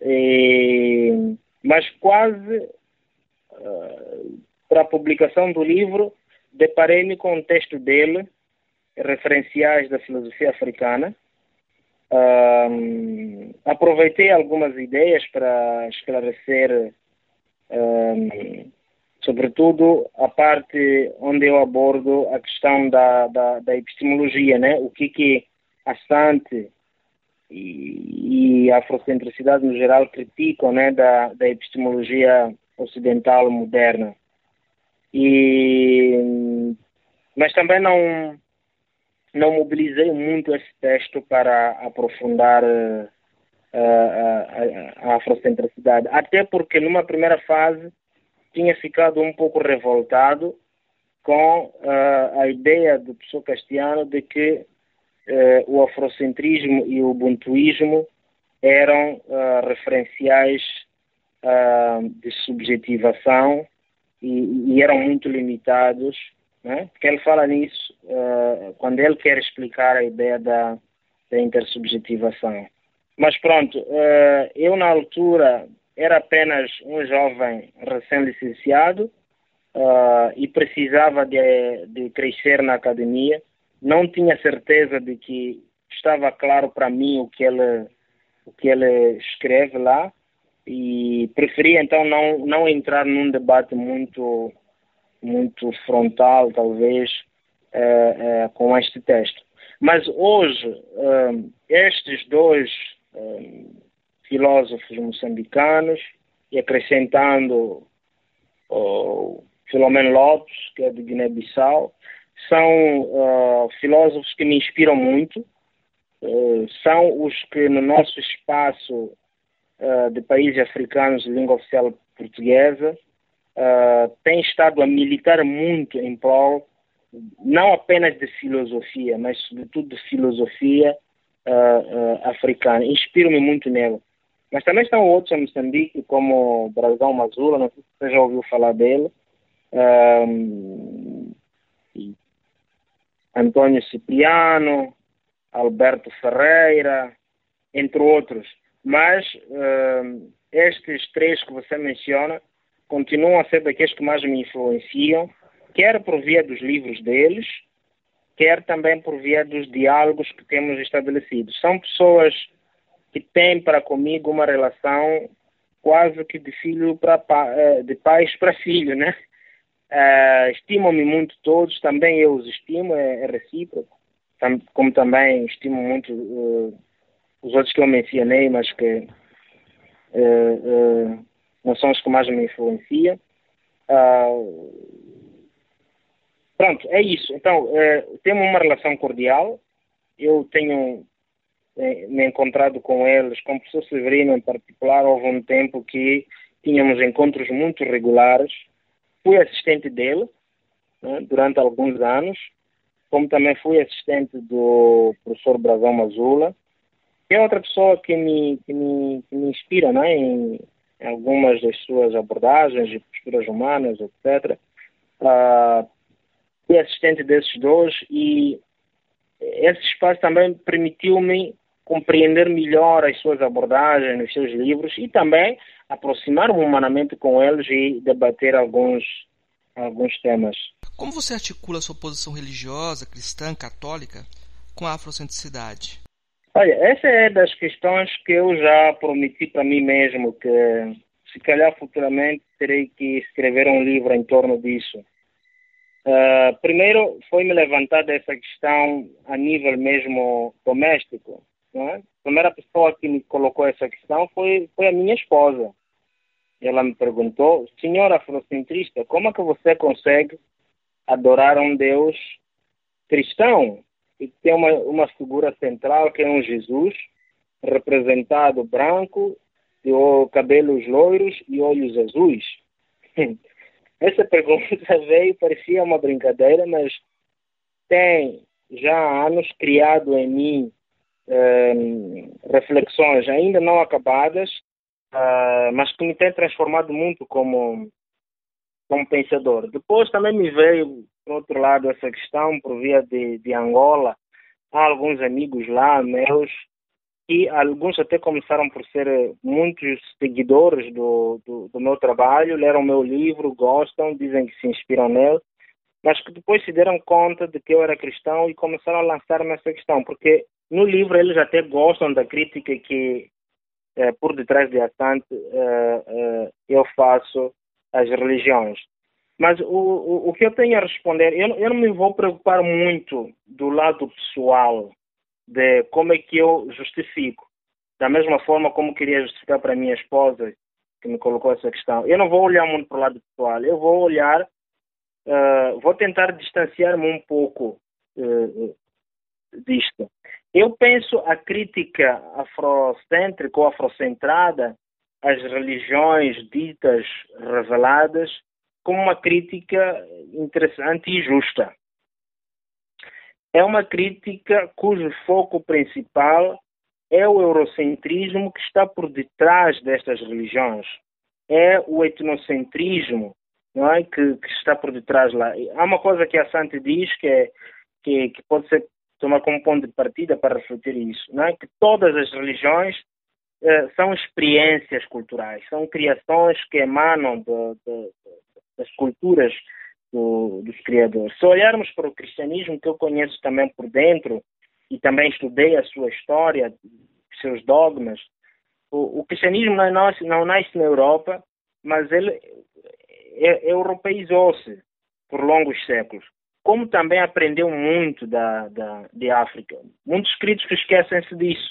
e, mas quase uh, para a publicação do livro deparei-me com um texto dele, referenciais da filosofia africana. Um, aproveitei algumas ideias para esclarecer um, sobretudo a parte onde eu abordo a questão da, da, da epistemologia, né? o que, que a Sante e, e, a afrocentricidade no geral criticam né? da, da epistemologia ocidental moderna. E, mas também não, não mobilizei muito esse texto para aprofundar uh, a, a, afrocentricidade, até porque numa primeira fase tinha ficado um pouco revoltado com uh, a ideia do professor Castiano de que uh, o afrocentrismo e o ubuntuísmo eram referenciais de subjetivação e, e, eram muito limitados, né? porque ele fala nisso quando ele quer explicar a ideia da, da intersubjetivação. Mas pronto, eu na altura era apenas um jovem recém-licenciado uh, e precisava de, de crescer na academia. Não tinha certeza de que estava claro para mim o que ele o que ele escreve lá e preferi então não não entrar num debate muito muito frontal talvez uh, uh, com este texto. Mas hoje uh, estes dois filósofos moçambicanos e acrescentando o Filomeno Lopes, que é de Guiné-Bissau, são filósofos que me inspiram muito, são os que no nosso espaço de países africanos de língua oficial portuguesa têm estado a militar muito em prol não apenas de filosofia, mas sobretudo de filosofia africana. Inspiro-me muito nela. Mas também estão outros em Moçambique, como Brasão Mazula, não sei se você já ouviu falar dele. Antônio Cipriano, Alberto Ferreira, entre outros. Mas um, estes três que você menciona continuam a ser daqueles que mais me influenciam, quer por via dos livros deles, quer também por via dos diálogos que temos estabelecidos. São pessoas que tem para comigo uma relação quase que de filho para eh, de pais para filho, né? Uh, estimam-me muito todos, também eu os estimo, é, é recíproco, como também estimo muito uh, os outros que eu mencionei, mas que uh, não são os que mais me influenciam. pronto, é isso. Então, temos uma relação cordial. Eu tenho me encontrado com eles, com o professor Severino em particular, houve um tempo que tínhamos encontros muito regulares. Fui assistente dele né, durante alguns anos. como também fui assistente do professor Brazão Mazula, que é outra pessoa que me, que me, que me inspira né, em, em, algumas das suas abordagens e posturas humanas, etc. Uh, fui assistente desses dois e esse espaço também permitiu-me compreender melhor as suas abordagens nos seus livros e também aproximar-me humanamente com eles e debater alguns, alguns temas. Como você articula sua posição religiosa, cristã, católica, com a afrocentricidade? Olha, essa é das questões que eu já prometi para mim mesmo, que se calhar futuramente terei que escrever um livro em torno disso. Uh, primeiro foi-me levantada essa questão a nível mesmo doméstico. É? A primeira pessoa que me colocou essa questão foi, foi a minha esposa. Ela me perguntou, senhora afrocentrista, como é que você consegue adorar um Deus cristão e tem uma, uma figura central que é um Jesus representado branco, de cabelos loiros e olhos azuis? Essa pergunta veio, parecia uma brincadeira, mas tem já há anos criado em mim uh, reflexões ainda não acabadas, uh, mas que me têm transformado muito como, como pensador. Depois também me veio, por outro lado, essa questão por via de, de Angola. Há alguns amigos lá meus e alguns até começaram por ser muitos seguidores do, do, do, meu trabalho, leram meu livro, gostam, dizem que se inspiram nele, mas que depois se deram conta de que eu era cristão e começaram a lançar-me essa questão, porque no livro eles até gostam da crítica que eh, por detrás de Assante eh, eh, eu faço às religiões. Mas o, o, o, que eu tenho a responder, eu, eu não me vou preocupar muito do lado pessoal de como é que eu justifico. Da mesma forma como queria justificar para a minha esposa, que me colocou essa questão. Eu não vou olhar muito para o lado pessoal, eu vou olhar, uh, vou tentar distanciar-me um pouco uh, disto. Eu penso a crítica afrocêntrica ou afrocentrada às religiões ditas reveladas como uma crítica interessante e justa. É uma crítica cujo foco principal é o eurocentrismo que está por detrás destas religiões. É o etnocentrismo não é? que, que está por detrás lá. Há uma coisa que a Sante diz que, é, que, que pode ser tomar como ponto de partida para refletir isso, não é? que todas as religiões eh, são experiências culturais, são criações que emanam de, de, das culturas do, dos criadores. Se olharmos para o cristianismo, que eu conheço também por dentro, e também estudei a sua história, seus dogmas, o, o cristianismo não nasce, não nasce na Europa, mas ele é, europeizou-se por longos séculos como também aprendeu muito da, da, de África. Muitos críticos esquecem-se disso,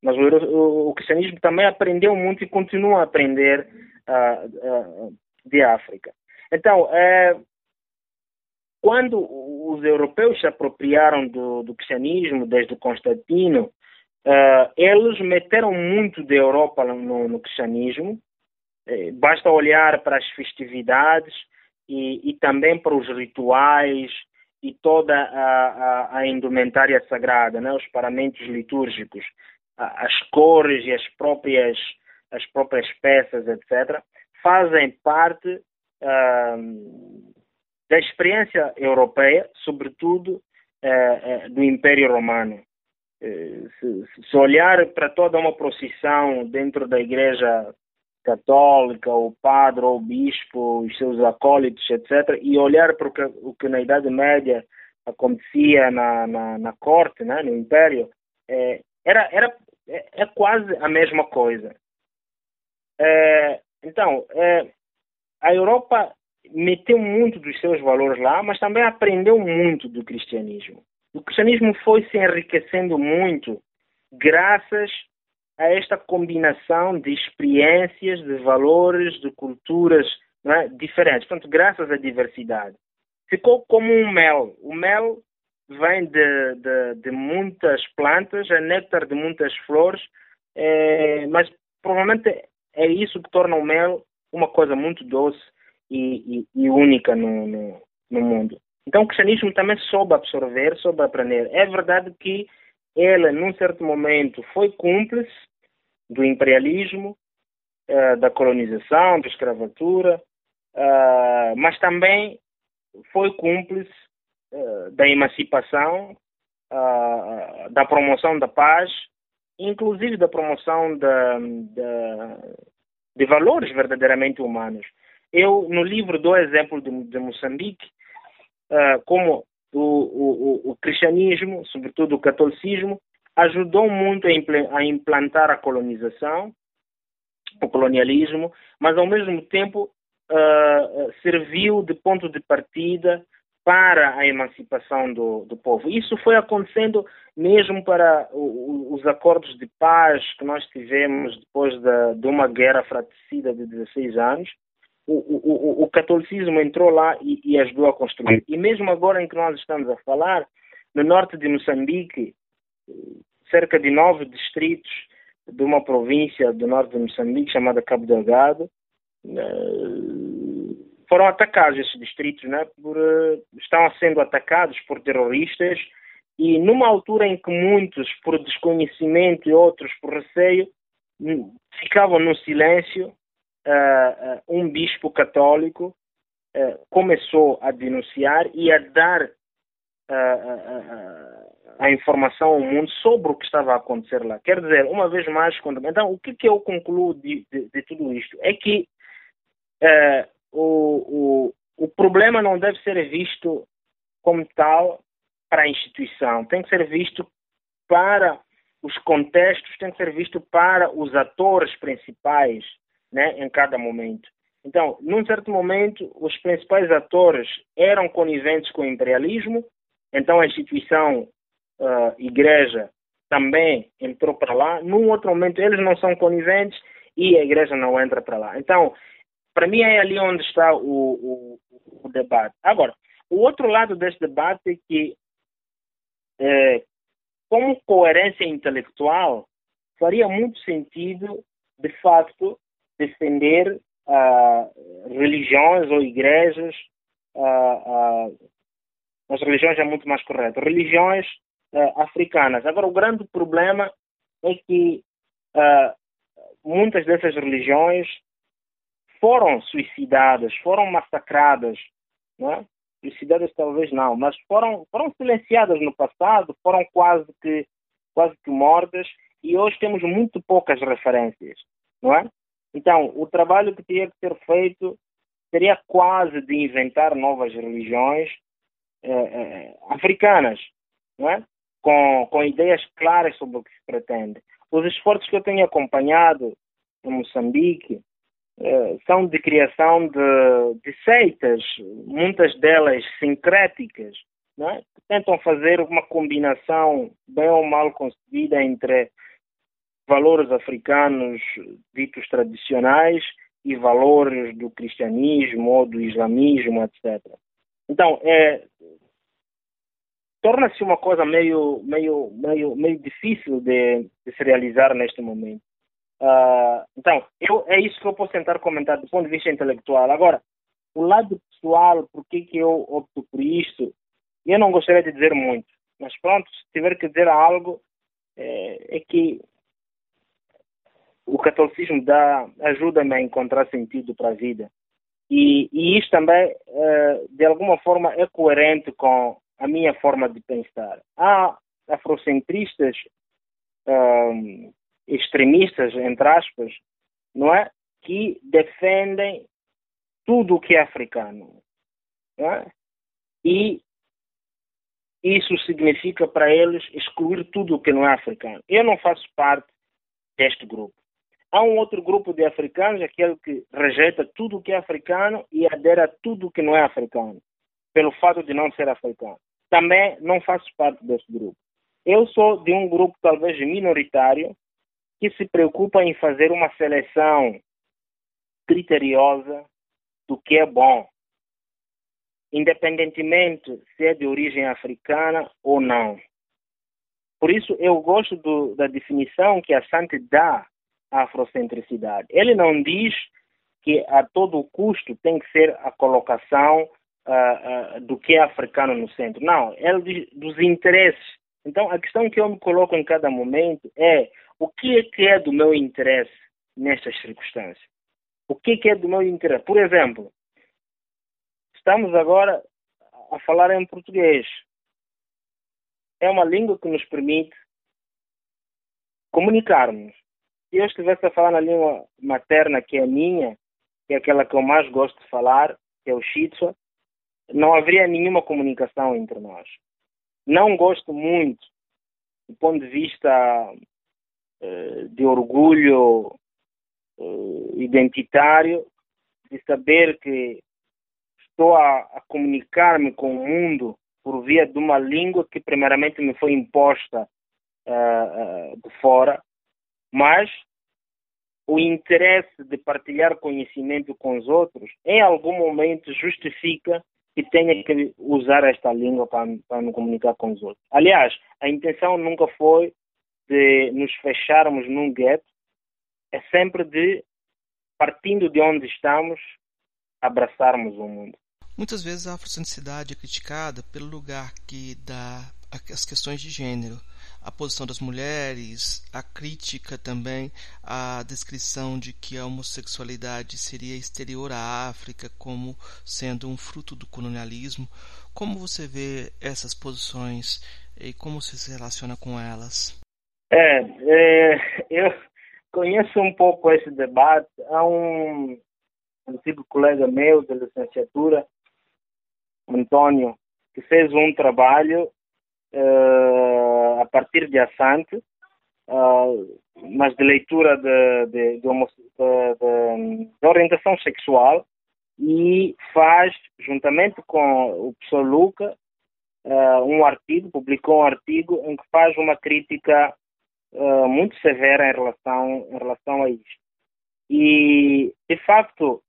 mas o, o, o, cristianismo também aprendeu muito e continua a aprender uh, uh, de África. Então, uh, quando os europeus se apropriaram do, do cristianismo, desde Constantino, eh, eles meteram muito da Europa no, no cristianismo. Eh, basta olhar para as festividades, e, e também para os rituais e toda a, a, a indumentária sagrada, né? os paramentos litúrgicos, as cores e as próprias, as próprias peças, etc., fazem parte uh, da experiência europeia, sobretudo uh, do Império Romano. Eh, se, se, olhar para toda uma procissão dentro da igreja católica, o padre o bispo, os seus acólitos, etc., e olhar para o que, o que na Idade Média acontecia na, na, na corte, né, no Império, é, era, era, é, é, quase a mesma coisa. É, então, é, a Europa meteu muito dos seus valores lá, mas também aprendeu muito do cristianismo. O cristianismo foi se enriquecendo muito graças a esta combinação de experiências, de valores, de culturas é? diferentes. Portanto, graças à diversidade. Ficou como um mel. O mel vem de, de, de muitas plantas, é néctar de muitas flores, é, mas provavelmente é isso que torna o mel uma coisa muito doce e, e, e única no, no, no mundo. Então o cristianismo também soube absorver, soube aprender. É verdade que ele, num certo momento, foi cúmplice do imperialismo, uh, da colonização, da escravatura, uh, mas também foi cúmplice uh, da emancipação, da promoção da paz, inclusive da promoção da, da, de valores verdadeiramente humanos. Eu, no livro, dou exemplo de, de Moçambique, como o, o, o, cristianismo, sobretudo o catolicismo, ajudou muito a implantar a colonização, o colonialismo, mas ao mesmo tempo uh, serviu de ponto de partida para a emancipação do, do povo. Isso foi acontecendo mesmo para o, os acordos de paz que nós tivemos depois da, de uma guerra fratricida de 16 anos. O, o, o catolicismo entrou lá e, e, ajudou a construir. E mesmo agora em que nós estamos a falar, no norte de Moçambique, cerca de nove distritos de uma província do norte de Moçambique chamada Cabo Delgado, eh, foram atacados esses distritos, né? Por, uh, estão sendo atacados por terroristas e numa altura em que muitos, por desconhecimento e outros por receio, ficavam no silêncio, uh, uh, um bispo católico começou a denunciar e a dar a informação ao mundo sobre o que estava a acontecer lá. Quer dizer, uma vez mais, quando... então o que, que eu concluo de, de, de tudo isto? É que uh, o, o, o problema não deve ser visto como tal para a instituição, tem que ser visto para os contextos, tem que ser visto para os atores principais né, em cada momento. Então, num certo momento, os principais atores eram coniventes com o imperialismo, então a instituição uh, igreja também entrou para lá. Num outro momento, eles não são coniventes e a igreja não entra para lá. Então, para mim é ali onde está o, o, o, debate. Agora, o outro lado desse debate é que, é, como coerência intelectual, faria muito sentido, de facto, defender uh, religiões ou igrejas, uh, uh, as religiões é muito mais correto, religiões uh, africanas. Agora, o grande problema é que muitas dessas religiões foram suicidadas, foram massacradas, não é? suicidadas talvez não, mas foram, foram silenciadas no passado, foram quase que, quase que mortas e hoje temos muito poucas referências, não é? Então, o trabalho que teria que ser feito seria quase de inventar novas religiões eh, eh, africanas, não é? com, com ideias claras sobre o que se pretende. Os esforços que eu tenho acompanhado em Moçambique são de criação de, de, seitas, muitas delas sincréticas, é? que tentam fazer uma combinação bem ou mal concebida entre valores africanos ditos tradicionais e valores do cristianismo ou do islamismo, etc. Então, é, torna-se uma coisa meio, meio, meio, meio difícil de, de se realizar neste momento. Uh, então, eu, é isso que eu posso tentar comentar do ponto de vista intelectual. Agora, o lado pessoal, por que, eu opto por isto, eu não gostaria de dizer muito. Mas pronto, se tiver que dizer algo, é, é que o catolicismo dá ajuda-me a encontrar sentido para a vida. E, e isto também, uh, de alguma forma, é coerente com a minha forma de pensar. Há afrocentristas um, extremistas, entre aspas, não é? Que defendem tudo o que é africano. Não é? E isso significa para eles excluir tudo o que não é africano. Eu não faço parte deste grupo. Há um outro grupo de africanos, aquele que rejeita tudo o que é africano e adere a tudo o que não é africano, pelo fato de não ser africano também não faço parte desse grupo. Eu sou de um grupo talvez minoritário que se preocupa em fazer uma seleção criteriosa do que é bom, independentemente se é de origem africana ou não. Por isso, eu gosto do, da definição que a Sante dá à afrocentricidade. Ele não diz que a todo custo tem que ser a colocação uh, uh, do que é africano no centro. Não, é dos interesses. Então, a questão que eu me coloco em cada momento é o que é que é do meu interesse nestas circunstâncias? O que é que é do meu interesse? Por exemplo, estamos agora a falar em português. É uma língua que nos permite comunicarmos. Se eu estivesse a falar na língua materna, que é a minha, que é aquela que eu mais gosto de falar, que é o Shitsua, não haveria nenhuma comunicação entre nós. Não gosto muito, do ponto de vista de orgulho uh, identitário, de saber que estou a, a comunicar-me com o mundo por via de uma língua que primeiramente me foi imposta uh, de fora, mas o interesse de partilhar conhecimento com os outros, em algum momento justifica que tenha que usar esta língua para, para me comunicar com os outros. Aliás, a intenção nunca foi de nos fecharmos num gueto, é sempre de, partindo de onde estamos, abraçarmos o mundo. Muitas vezes a afrocentricidade é criticada pelo lugar que dá às questões de gênero a posição das mulheres, a crítica também à descrição de que a homossexualidade seria exterior à África como sendo um fruto do colonialismo. Como você vê essas posições e como se relaciona com elas? É, é eu conheço um pouco esse debate. Há um antigo colega meu de licenciatura, Antônio, que fez um trabalho uh, a partir de Assante, uh, mas de leitura de, de, de, de, orientação sexual e faz, juntamente com o professor Luca, uh, um artigo, publicou um artigo em que faz uma crítica uh, muito severa em relação, em relação a isto. E, de facto,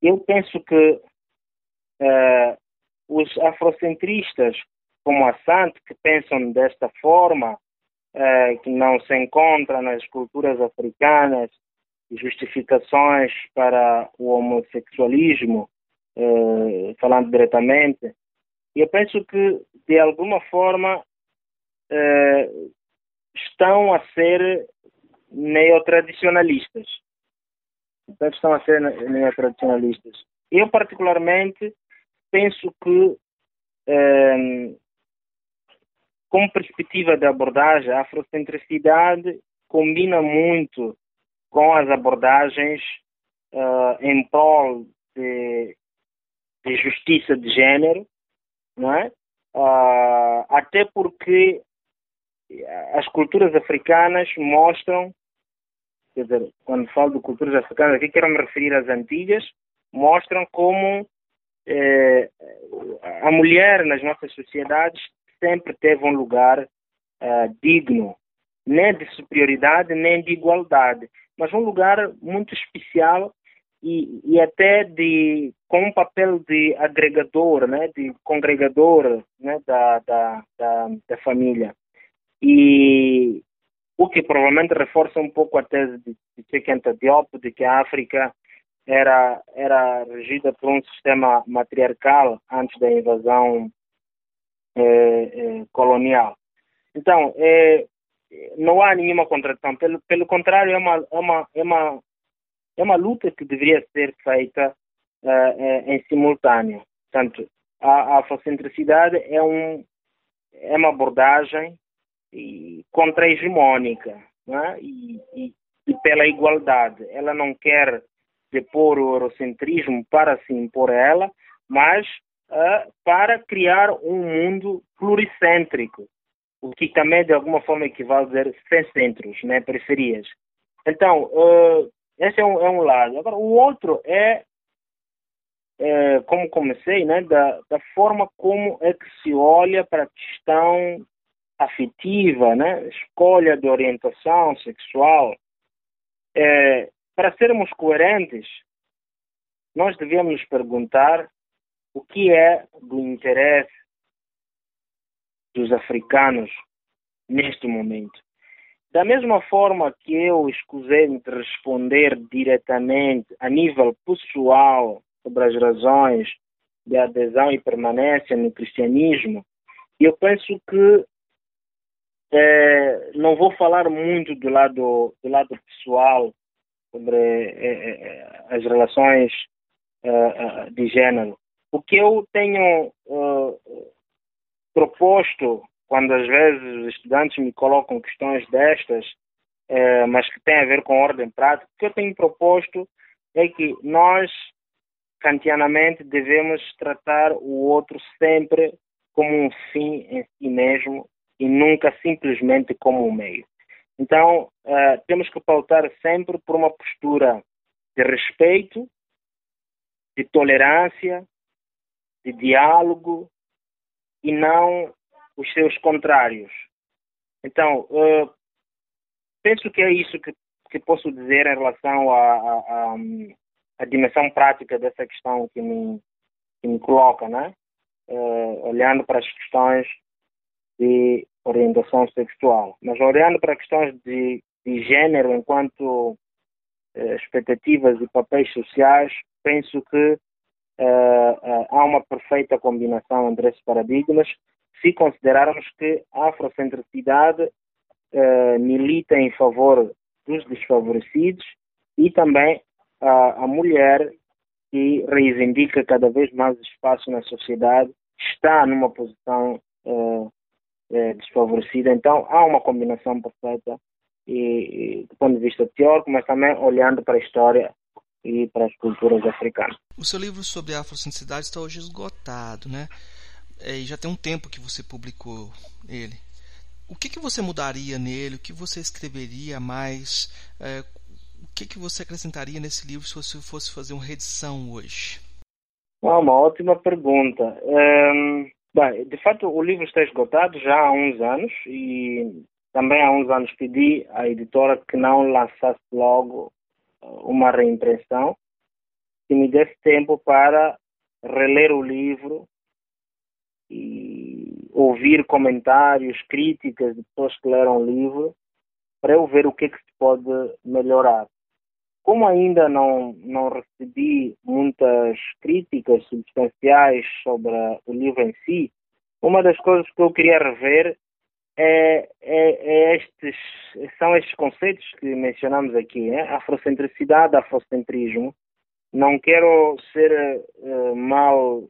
eu penso que uh, os afrocentristas como a Sant, que pensam desta forma, eh, que não se encontra nas culturas africanas justificações para o homossexualismo, eh, falando diretamente. Eu penso que, de alguma forma, eh, estão a ser neotradicionalistas. Então, estão a ser neotradicionalistas. Eu, particularmente, penso que eh, como perspectiva de abordagem, a afrocentricidade combina muito com as abordagens uh, em prol de, de, justiça de gênero, não é? Uh, até porque as culturas africanas mostram, quer dizer, quando falo de culturas africanas, aqui quero me referir às Antilhas, mostram como eh, a mulher nas nossas sociedades sempre teve um lugar uh, digno, nem de superioridade, nem de igualdade, mas um lugar muito especial e, e até de com um papel de agregador, né, de congregador né, da, da, da, da família. E o que provavelmente reforça um pouco a tese de, de Chequenta Diop, de que a África era, era regida por um sistema matriarcal antes da invasão é, é, colonial. Então, é, não há nenhuma contradição. Pelo, pelo contrário, é uma, é, uma, é, uma, é uma luta que deveria ser feita em simultâneo. Portanto, a, a afrocentricidade é, um, é uma abordagem contra-hegemônica é? e, e, e, pela igualdade. Ela não quer depor o eurocentrismo para se impor a ela, mas uh, para criar um mundo pluricêntrico, o que também de alguma forma equivale a dizer sem centros, né, periferias. Então, uh, esse é um, é um, lado. Agora, o outro é, é como comecei, né, da, da, forma como é que se olha para a questão afetiva, né, escolha de orientação sexual. É, para sermos coerentes, nós devemos nos perguntar o que é do interesse dos africanos neste momento. Da mesma forma que eu escusei de responder diretamente a nível pessoal sobre as razões de adesão e permanência no cristianismo. Eu penso que é, não vou falar muito do lado, do lado pessoal sobre é, as relações de gênero. O que eu tenho proposto, quando às vezes os estudantes me colocam questões destas, mas que têm a ver com ordem prática, o que eu tenho proposto é que nós, kantianamente, devemos tratar o outro sempre como um fim em si mesmo e nunca simplesmente como um meio. Então, uh, temos que pautar sempre por uma postura de respeito, de tolerância, de diálogo e não os seus contrários. Então, uh, penso que é isso que que posso dizer em relação à, dimensão prática dessa questão que me, que me coloca, né? Uh, olhando para as questões de orientação sexual. Mas olhando para questões de, de gênero enquanto uh, expectativas e papéis sociais, penso que uh, há uma perfeita combinação entre esses paradigmas se considerarmos que a afrocentricidade milita em favor dos desfavorecidos e também a, a mulher que reivindica cada vez mais espaço na sociedade está numa posição uh, desfavorecida. Então há uma combinação perfeita e, e, do ponto de vista teórico, mas também olhando para a história e para as culturas africanas. O seu livro sobre a afrocentricidade está hoje esgotado, né? É, e já tem um tempo que você publicou ele o que, que você mudaria nele? O que você escreveria mais? É, o que, que você acrescentaria nesse livro se você fosse fazer uma reedição hoje? Ah, uma ótima pergunta. Um, bem, de fato, o livro está esgotado já há uns anos e também há uns anos pedi à editora que não lançasse logo uma reimpressão, que me desse tempo para reler o livro e ouvir comentários, críticas de pessoas que leram o livro, para eu ver o que, é que se pode melhorar. Como ainda não, não recebi muitas críticas substanciais sobre o livro em si, uma das coisas que eu queria rever é, é, é estes, são estes conceitos que mencionamos aqui, né? afrocentricidade, afrocentrismo. Não quero ser uh, mal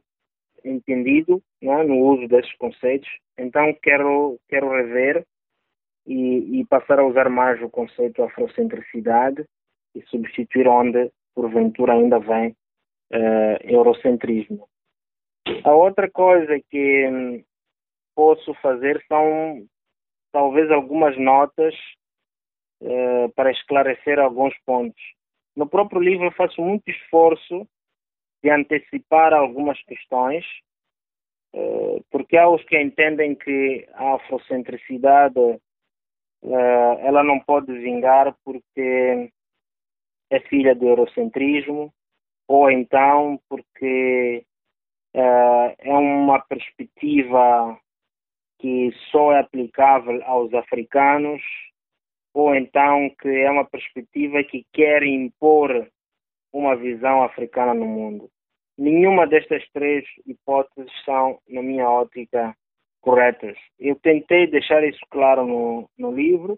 entendido né, no uso desses conceitos. Então quero, quero rever e, e, passar a usar mais o conceito afrocentricidade e substituir onde, porventura, ainda vem uh, eurocentrismo. A outra coisa que hum, posso fazer são talvez algumas notas uh, para esclarecer alguns pontos. No próprio livro faço muito esforço de antecipar algumas questões, eh, porque há os que entendem que a afrocentricidade eh, ela não pode vingar porque é filha do eurocentrismo, ou então porque eh, é uma perspectiva que só é aplicável aos africanos, ou então que é uma perspectiva que quer impor uma visão africana no mundo. Nenhuma destas três hipóteses são, na minha ótica, corretas. Eu tentei deixar isso claro no, no livro.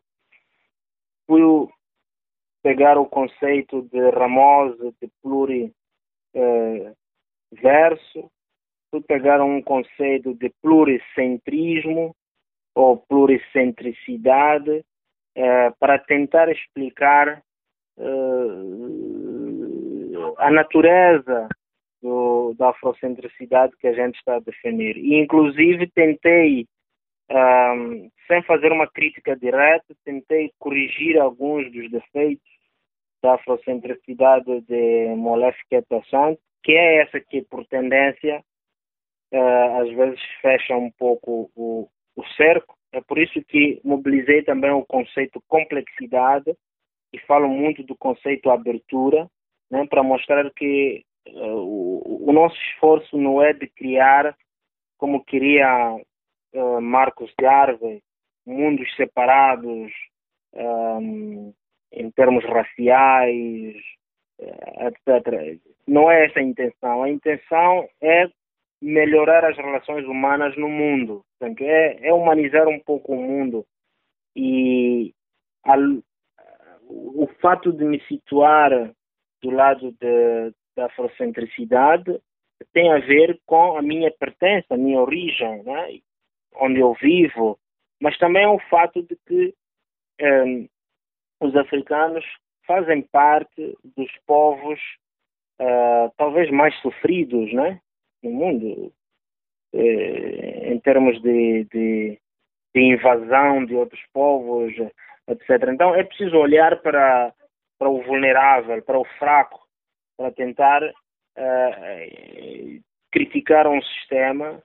Fui pegar o conceito de Ramose, de pluriverso, eh, pegar um conceito de pluricentrismo ou pluricentricidade eh, para tentar explicar eh, a natureza do, da afrocentricidade que a gente está a definir. E, inclusive, tentei, um, sem fazer uma crítica direta, tentei corrigir alguns dos defeitos da afrocentricidade de Molef Ketassant, que é essa que, por tendência, uh, às vezes fecha um pouco o, o cerco. É por isso que mobilizei também o conceito complexidade e falo muito do conceito abertura, né, para mostrar que uh, o, o, nosso esforço não é de criar, como queria uh, Marcos de Arve, mundos separados um, em termos raciais, uh, etc. Não é essa a intenção. A intenção é melhorar as relações humanas no mundo. É, é humanizar um pouco o mundo. E a, o fato de me situar do lado de, da afrocentricidade tem a ver com a minha pertença, a minha origem, né? Onde eu vivo, mas também é o fato de que um, os africanos fazem parte dos povos uh, talvez mais sofridos né? no mundo, uh, em termos de, de, de, invasão de outros povos, etc. Então é preciso olhar para, para o vulnerável, para o fraco, para tentar uh, criticar um sistema,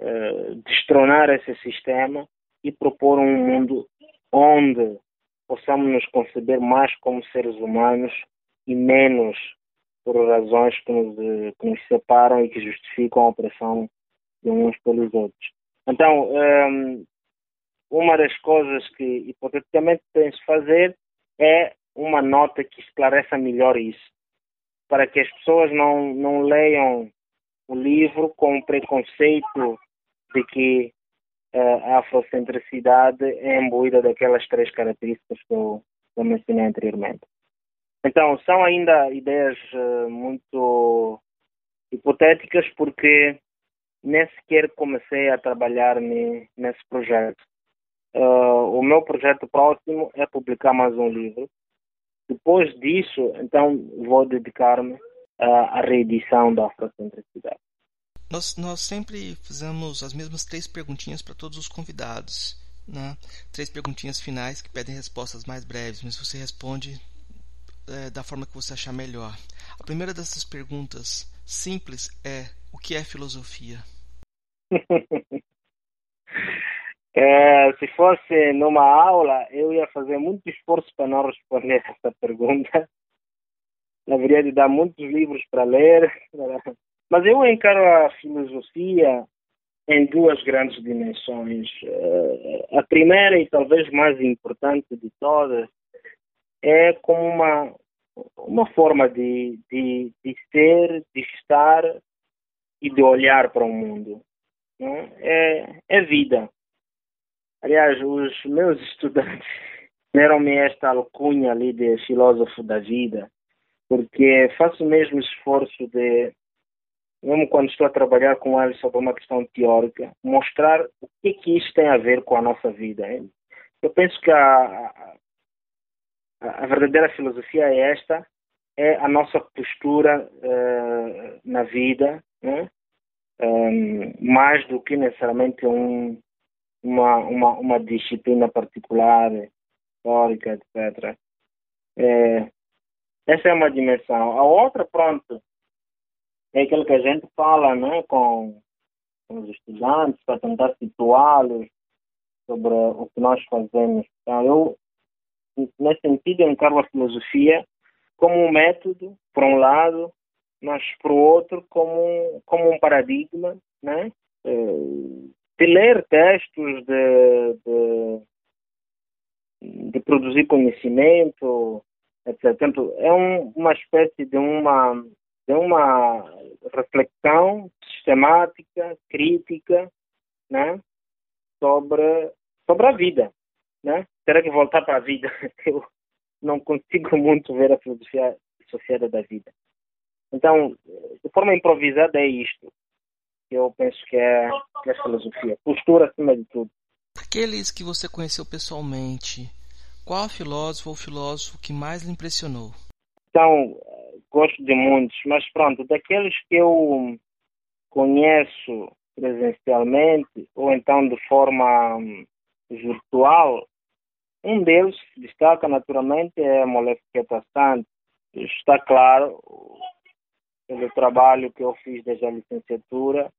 uh, destronar esse sistema e propor um mundo onde possamos nos conceber mais como seres humanos e menos por razões que nos, que nos separam e que justificam a opressão de uns pelos outros. Então, um, uma das coisas que hipoteticamente penso fazer é uma nota que esclareça melhor isso para que as pessoas não, não leiam o livro com preconceito de que uh, a afrocentricidade é imbuída daquelas três características que eu, que eu mencionei anteriormente. Então, são ainda ideias uh, muito hipotéticas porque nem sequer comecei a trabalhar ne, nesse projeto. Uh, o meu projeto próximo é publicar mais um livro depois disso, então, vou dedicar-me à reedição da afrocentricidade. Nós, nós sempre fazemos as mesmas três perguntinhas para todos os convidados. Né? Três perguntinhas finais que pedem respostas mais breves, mas você responde é, da forma que você achar melhor. A primeira dessas perguntas simples é: o que é filosofia? É, se fosse numa aula, eu ia fazer muito esforço para não responder essa pergunta. Haveria de dar muitos livros para ler. Mas eu encaro a filosofia em duas grandes dimensões. Uh, a primeira e talvez mais importante de todas é como uma, uma forma de, de, de ser, de estar e de olhar para o mundo. É, é vida. Aliás, os meus estudantes deram-me esta alcunha ali de filósofo da vida, porque faço o mesmo esforço de, mesmo quando estou a trabalhar com eles sobre uma questão teórica, mostrar o que é que isto tem a ver com a nossa vida. Eu penso que a, a, a verdadeira filosofia é esta, é a nossa postura uh, na vida, né? um, mais do que necessariamente um, uma, uma, uma disciplina particular, histórica, etc. É, essa é uma dimensão. A outra, pronto, é aquilo que a gente fala né, com, com os estudantes para tentar situá-los sobre o que nós fazemos. Então, eu, nesse sentido, encaro a filosofia como um método, por um lado, mas por outro, como, como um paradigma, né? É, de ler textos, de, de, de produzir conhecimento, etc. Portanto, é um, uma espécie de uma, de uma reflexão sistemática, crítica, né? sobre, sobre a vida. Né? Terá que voltar para a vida. Eu não consigo muito ver a filosofia associada da vida. Então, de forma improvisada é isto eu penso que é, que é filosofia. Postura acima de tudo. Aqueles que você conheceu pessoalmente, qual filósofo ou filósofo que mais lhe impressionou? Então, gosto de muitos, mas pronto, daqueles que eu conheço presencialmente ou então de forma hum, virtual, um deles destaca naturalmente é Molefiqueta Santos. Está claro pelo trabalho que eu fiz desde a licenciatura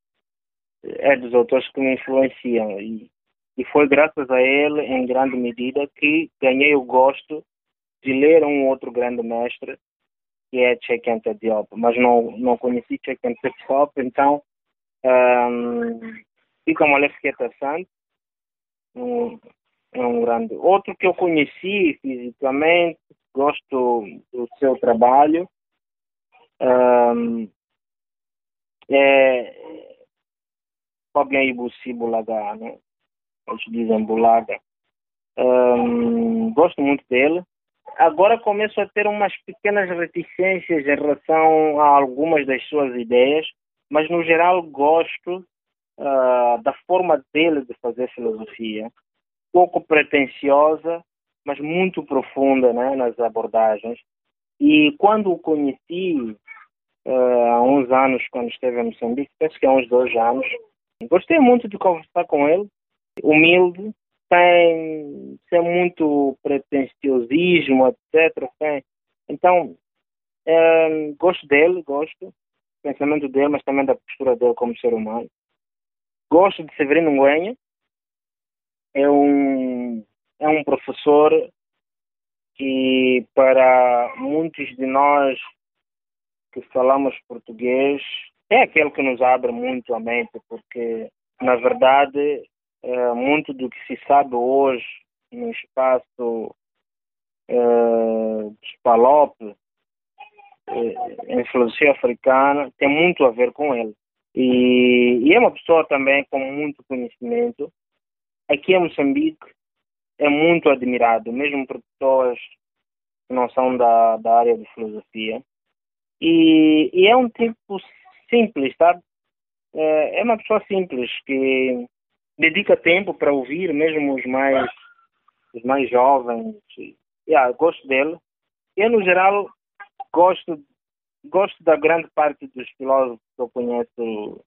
é dos autores que me influenciam e, e foi graças a ele, em grande medida, que ganhei o gosto de ler um outro grande mestre, que é Cheikh Diop, mas não, não conheci Cheikh Diop, então um, fica uma Lefketa Sant, um, um grande. Outro que eu conheci fisicamente, gosto do seu trabalho, um, é, alguém Ibusi Bulaga, né? Eles dizem Bulaga. Um, gosto muito dele. Agora começo a ter umas pequenas reticências em relação a algumas das suas ideias, mas no geral gosto uh, da forma dele de fazer filosofia. Pouco pretensiosa, mas muito profunda né, nas abordagens. E quando o conheci uh, há uns anos, quando esteve em Moçambique, penso que há uns dois anos, gostei muito de conversar com ele, humilde, sem, sem muito pretenciosismo, etc. Sem, então, é, gosto dele, gosto do pensamento dele, mas também da postura dele como ser humano. Gosto de Severino Nguenha, é um, é um professor que para muitos de nós que falamos português é aquele que nos abre muito a mente, porque na verdade é, muito do que se sabe hoje no espaço é, dos é, em filosofia africana tem muito a ver com ele. E, e, é uma pessoa também com muito conhecimento. Aqui em Moçambique é muito admirado, mesmo por pessoas que não são da, da área de filosofia. E, e é um tipo simples, sabe? É, é uma pessoa simples que dedica tempo para ouvir, mesmo os mais, os mais jovens. Yeah, gosto dele. Eu, no geral, gosto, gosto da grande parte dos filósofos que eu conheço,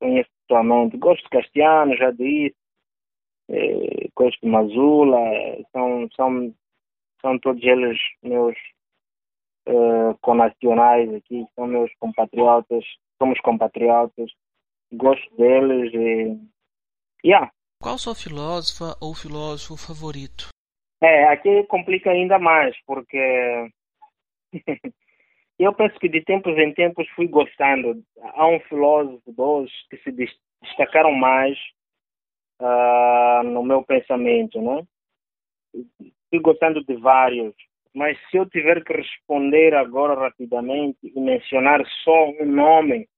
conheço atualmente. Gosto de Castiano, já disse. Eh, gosto de Mazula. São, são, são todos eles meus eh, conacionais aqui, são meus compatriotas. Somos compatriotas. Gosto deles Yeah. Qual sua filósofa ou filósofo favorito? É, aqui complica ainda mais, porque eu penso que de tempos em tempos fui gostando. Há um filósofo, dois, que se destacaram mais uh, no meu pensamento, né? Fui gostando de vários, mas se eu tiver que responder agora rapidamente e mencionar só um nome,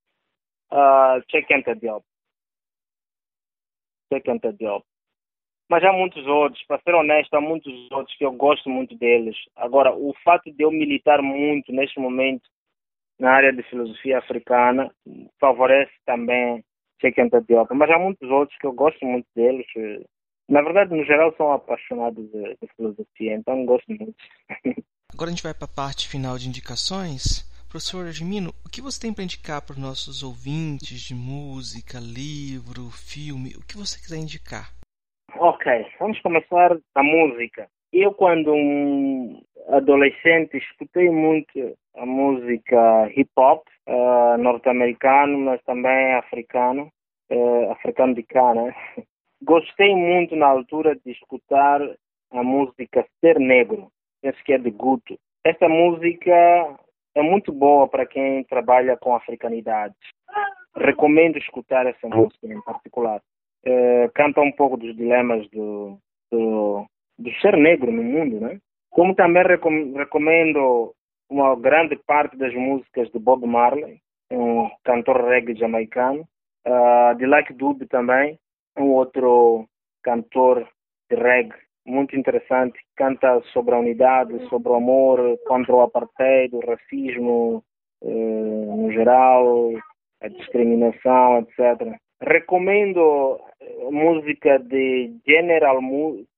uh, Cheikh Diop second job. Mas há muitos outros, para ser honesto, há muitos outros que eu gosto muito deles. Agora, o fato de eu militar muito neste momento na área de filosofia africana favorece também Cheikh Diop. Mas há muitos outros que eu gosto muito deles. Na verdade, no geral, são apaixonados de, de filosofia, então gosto muito. Agora a gente vai para a parte final de indicações. Professor Argimino, o que você tem para indicar para os nossos ouvintes de música, livro, filme, o que você quiser indicar? Ok, vamos começar a música. Eu, quando um adolescente, escutei muito a música hip hop uh, norte-americano, mas também africano, uh, africano de cá, né? Gostei muito na altura de escutar a música Ser Negro, penso que é de Guto. Esta música é muito boa para quem trabalha com africanidade. Recomendo escutar essa música em particular. É, canta um pouco dos dilemas do, do, do ser negro no mundo, né? Como também recom recomendo uma grande parte das músicas de Bob Marley, um cantor reggae jamaicano. Uh, de Like Dube também, um outro cantor de reggae muito interessante, canta sobre a unidade, sobre o amor contra o apartheid, o racismo eh, no geral, a discriminação, etc. Recomendo a música de General,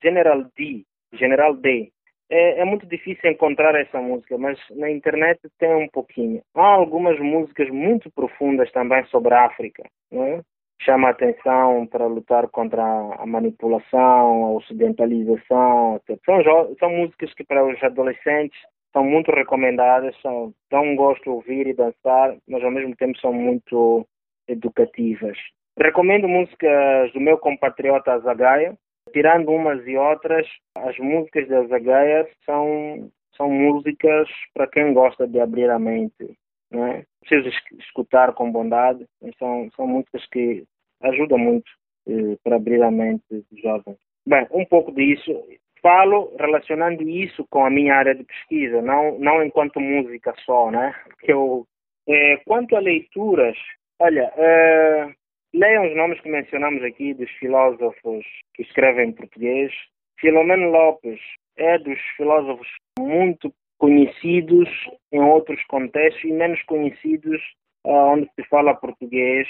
General D, General D. É, é, muito difícil encontrar essa música, mas na internet tem um pouquinho. Há algumas músicas muito profundas também sobre a África. Não é? Chama atenção para lutar contra a manipulação, a ocidentalização. São, são músicas que para os adolescentes são muito recomendadas, são, dão gosto de ouvir e dançar, mas ao mesmo tempo são muito educativas. Recomendo músicas do meu compatriota Zagaia, tirando umas e outras, as músicas da Zagaia são, são músicas para quem gosta de abrir a mente. Né? Preciso escutar com bondade, são, são músicas que ajuda muito eh, para abrir a mente dos jovens. Bem, um pouco disso. Falo relacionando isso com a minha área de pesquisa, não, não enquanto música só, né? Que eu, eh, quanto a leituras, olha, eh, leiam os nomes que mencionamos aqui dos filósofos que escrevem em português. Filomeno Lopes é dos filósofos muito conhecidos em outros contextos e menos conhecidos uh, onde se fala português.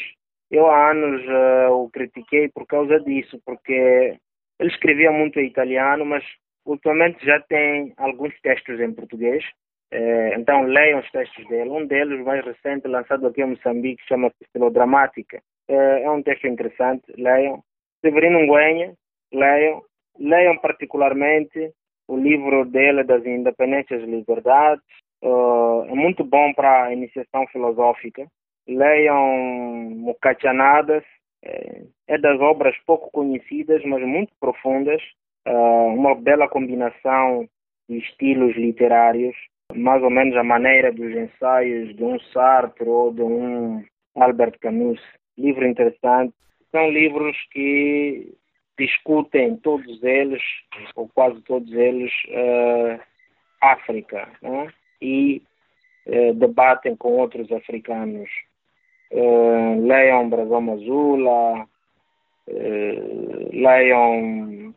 Eu há anos uh, o critiquei por causa disso, porque ele escrevia muito em italiano, mas ultimamente já tem alguns textos em português. Uh, então leiam os textos dele. Um deles, mais recente, lançado aqui em Moçambique, chama-se Estilodramática. é um texto interessante, leiam. Severino Nguenha, leiam. Leiam particularmente o livro dele das Independências e Liberdades. Uh, é muito bom para a iniciação filosófica. Leiam Mukachanadas, é, é das obras pouco conhecidas, mas muito profundas. Uh, uma bela combinação de estilos literários, mais ou menos a maneira dos ensaios de um Sartre ou de um Albert Camus. Livro interessante. São livros que discutem todos eles, ou quase todos eles, uh, África, né? e uh, debatem com outros africanos. Uh, leiam Brasão Mazula, leiam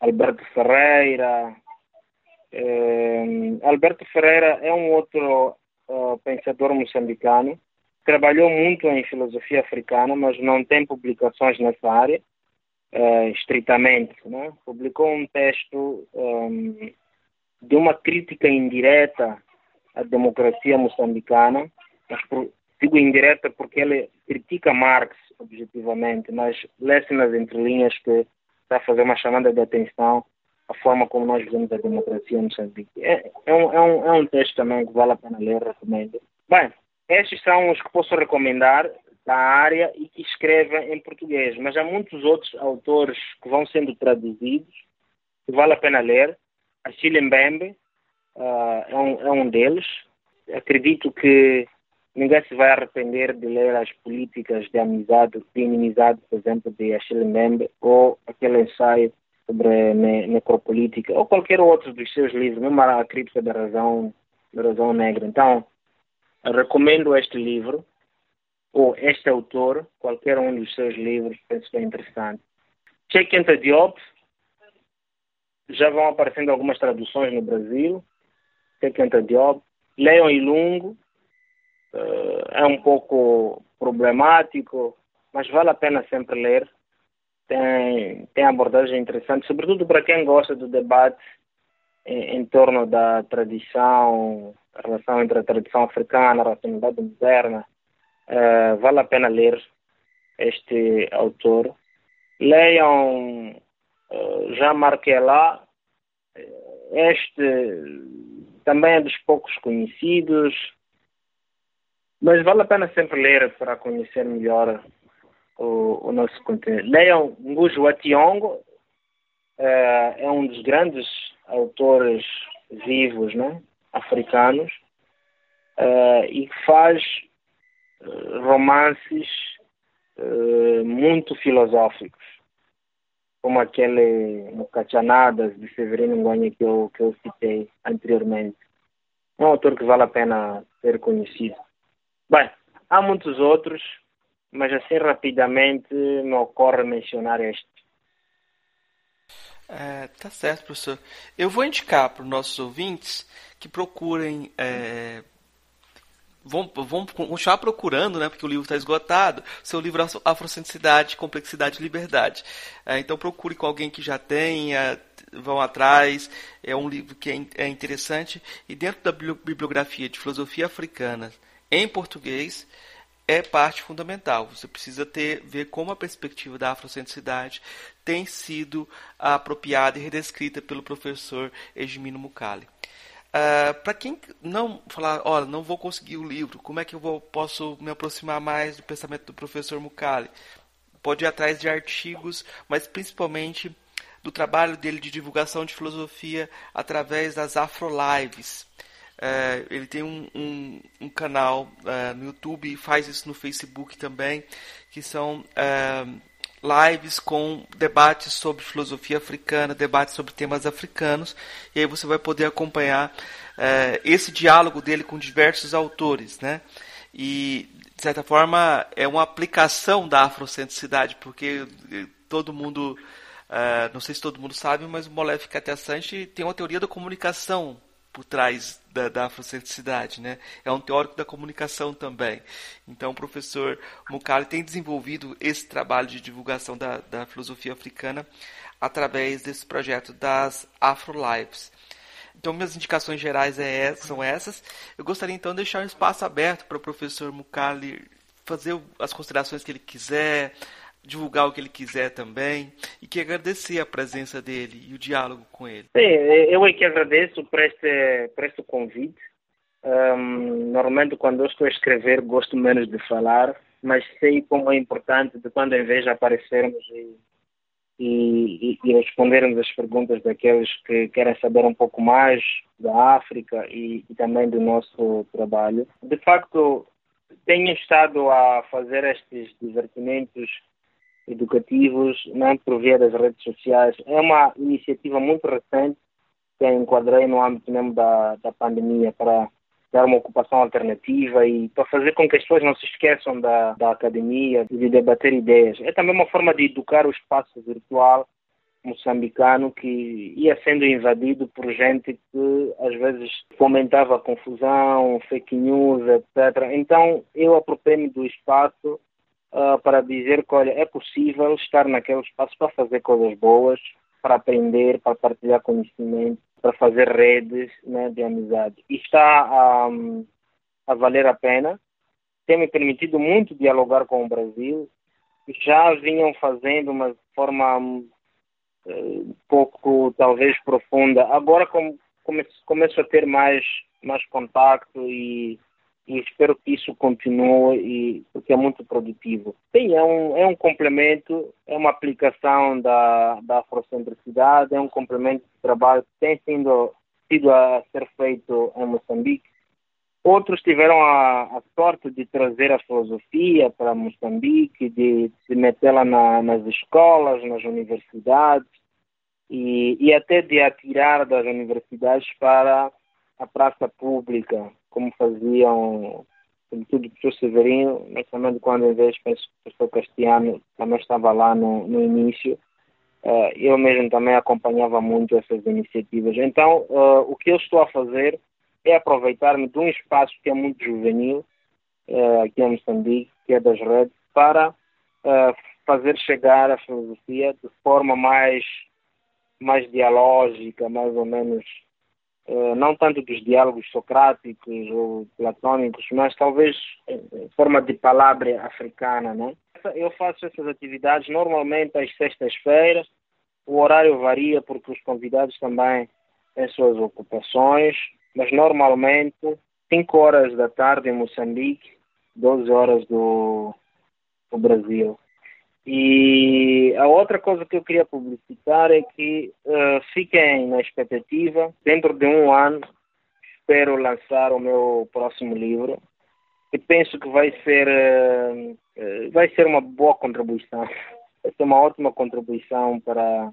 Alberto Ferreira. Alberto Ferreira é um outro pensador moçambicano trabalhou muito em filosofia africana, mas não tem publicações nessa área estritamente. Né? Publicou um texto um, de uma crítica indireta à democracia moçambicana, mas por, digo indireta porque ele critica Marx objetivamente, mas lê-se nas entrelinhas que está a fazer uma chamada de atenção à forma como nós vemos a democracia em Moçambique. É, é, um, é, um, é um texto também que vale a pena ler, recomendo. Bem, estes são os que posso recomendar da área e que escrevem em português, mas há muitos outros autores que vão sendo traduzidos, que vale a pena ler. Achille Mbembe uh, é, um, é um deles. Acredito que ninguém se vai arrepender de ler as políticas de amizade, de inimizade, por exemplo, de Achille Mbembe, ou aquele ensaio sobre ne necropolítica, ou qualquer outro dos seus livros, mesmo a Cripta da Razão, da Razão Negra. Então, recomendo este livro ou este autor, qualquer um dos seus livros, penso que é interessante. Cheikh Diop, já vão aparecendo algumas traduções no Brasil. Cheikh Diop, Leon Ilungo, é um pouco problemático, mas vale a pena sempre ler. Tem, tem abordagem interessante, sobretudo para quem gosta do debate em, em torno da tradição, a relação entre a tradição africana, a racionalidade moderna, Uh, vale a pena ler este autor. Leiam uh, Jean Marquelin. Este também é dos poucos conhecidos, mas vale a pena sempre ler para conhecer melhor o, o nosso conteúdo. Leiam Ngujo Ationgo, uh, é um dos grandes autores vivos né, africanos uh, e faz romances uh, muito filosóficos, como aquele Mucachanadas de Severino Ngonha que eu, que eu citei anteriormente. É um autor que vale a pena ser conhecido. Bem, há muitos outros, mas assim rapidamente me ocorre mencionar este. É, tá certo, professor. Eu vou indicar para os nossos ouvintes que procurem é, vão, vão continuar procurando, né, porque o livro está esgotado, seu livro Afrocentricidade, Complexidade e Liberdade. É, então procure com alguém que já tenha, vão atrás, é um livro que é, é interessante, e dentro da bibliografia de filosofia africana em português, é parte fundamental. Você precisa ter ver como a perspectiva da afrocentricidade tem sido apropriada e redescrita pelo professor Egimino Mukali. Uh, ah, para quem não falar, olha, não vou conseguir o livro, como é que eu vou, posso me aproximar mais do pensamento do professor Mukali? Pode ir atrás de artigos, mas principalmente do trabalho dele de divulgação de filosofia através das Afro Lives. Uh, ele tem um, um, um canal uh, no YouTube e faz isso no Facebook também, que são lives com debates sobre filosofia africana, debates sobre temas africanos, e aí você vai poder acompanhar é, esse diálogo dele com diversos autores, né? E de certa forma, é uma aplicação da afrocentricidade, porque todo mundo, uh, não sei se todo mundo sabe, mas o Molefe Cateassante tem uma teoria da comunicação por trás da, da afrocentricidade, né? É um teórico da comunicação também. Então, o professor Mukali tem desenvolvido esse trabalho de divulgação da, da filosofia africana através desse projeto das Afro Lives. Então, minhas indicações gerais é, são essas. Eu gostaria então de deixar um espaço aberto para o professor Mukali fazer as considerações que ele quiser, divulgar o que ele quiser também e que agradecer a presença dele e o diálogo com ele. Sim, eu é que agradeço por este, por este convite. Um, normalmente quando eu estou a escrever gosto menos de falar, mas sei como é importante de quando em vez aparecermos e, e, e, respondermos as perguntas daqueles que querem saber um pouco mais da África e, e também do nosso trabalho. De facto, tenho estado a fazer estes divertimentos educativos, não por via das redes sociais. É uma iniciativa muito recente que enquadrei no âmbito mesmo da, da pandemia para dar uma ocupação alternativa e para fazer com que as pessoas não se esqueçam da, da academia e de debater ideias. É também uma forma de educar o espaço virtual moçambicano que ia sendo invadido por gente que às vezes fomentava confusão, fake news, etc. Então eu apropriei-me do espaço uh, para dizer que, olha, é possível estar naquele espaço para fazer coisas boas, para aprender, para partilhar conhecimento, para fazer redes né, de amizade. E está um, a valer a pena. Tem me permitido muito dialogar com o Brasil. Já vinham fazendo uma forma um, um pouco, talvez, profunda. Agora com, começo, começo a ter mais, mais contato e e espero que isso continue e, porque é muito produtivo. Sim, é um, é um complemento, é uma aplicação da, da afrocentricidade, é um complemento de trabalho que tem sido, sido a ser feito em Moçambique. Outros tiveram a, a sorte de trazer a filosofia para Moçambique, de, de metê-la na, nas escolas, nas universidades e, e até de atirar das universidades para a praça pública como faziam, sobretudo o professor Severino, mas também quando em vez penso que o professor Castiano também estava lá no, no início. Uh, eu mesmo também acompanhava muito essas iniciativas. Então, uh, o que eu estou a fazer é aproveitar-me de um espaço que é muito juvenil, uh, aqui em Moçambique, que é das redes, para fazer chegar a filosofia de forma mais, mais dialógica, mais ou menos não tanto dos diálogos socráticos ou platônicos, mas talvez em forma de palavra africana, né? Eu faço essas atividades normalmente às sextas-feiras. O horário varia porque os convidados também têm suas ocupações, mas normalmente 5 horas da tarde em Moçambique, 12 horas do, do Brasil. E a outra coisa que eu queria publicitar é que uh, fiquem na expectativa. Dentro de um ano, espero lançar o meu próximo livro. E penso que vai ser, uh, uh, vai ser uma boa contribuição. Vai ser uma ótima contribuição para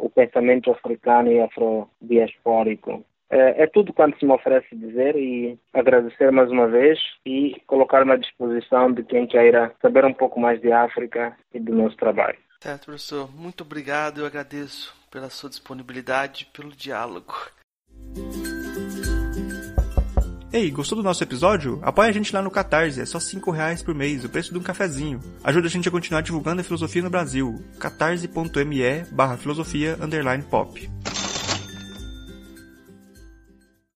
o pensamento africano e afrodiaspórico. É, é tudo quanto se me oferece dizer e agradecer mais uma vez e colocar-me à disposição de quem queira saber um pouco mais de África e do nosso trabalho. Certo, professor. Muito obrigado. Eu agradeço pela sua disponibilidade e pelo diálogo. Ei, gostou do nosso episódio? Apoie a gente lá no Catarse, é só 5 reais por mês, o preço de um cafezinho. Ajuda a gente a continuar divulgando a filosofia no Brasil. catarse.me barra filosofia underline pop.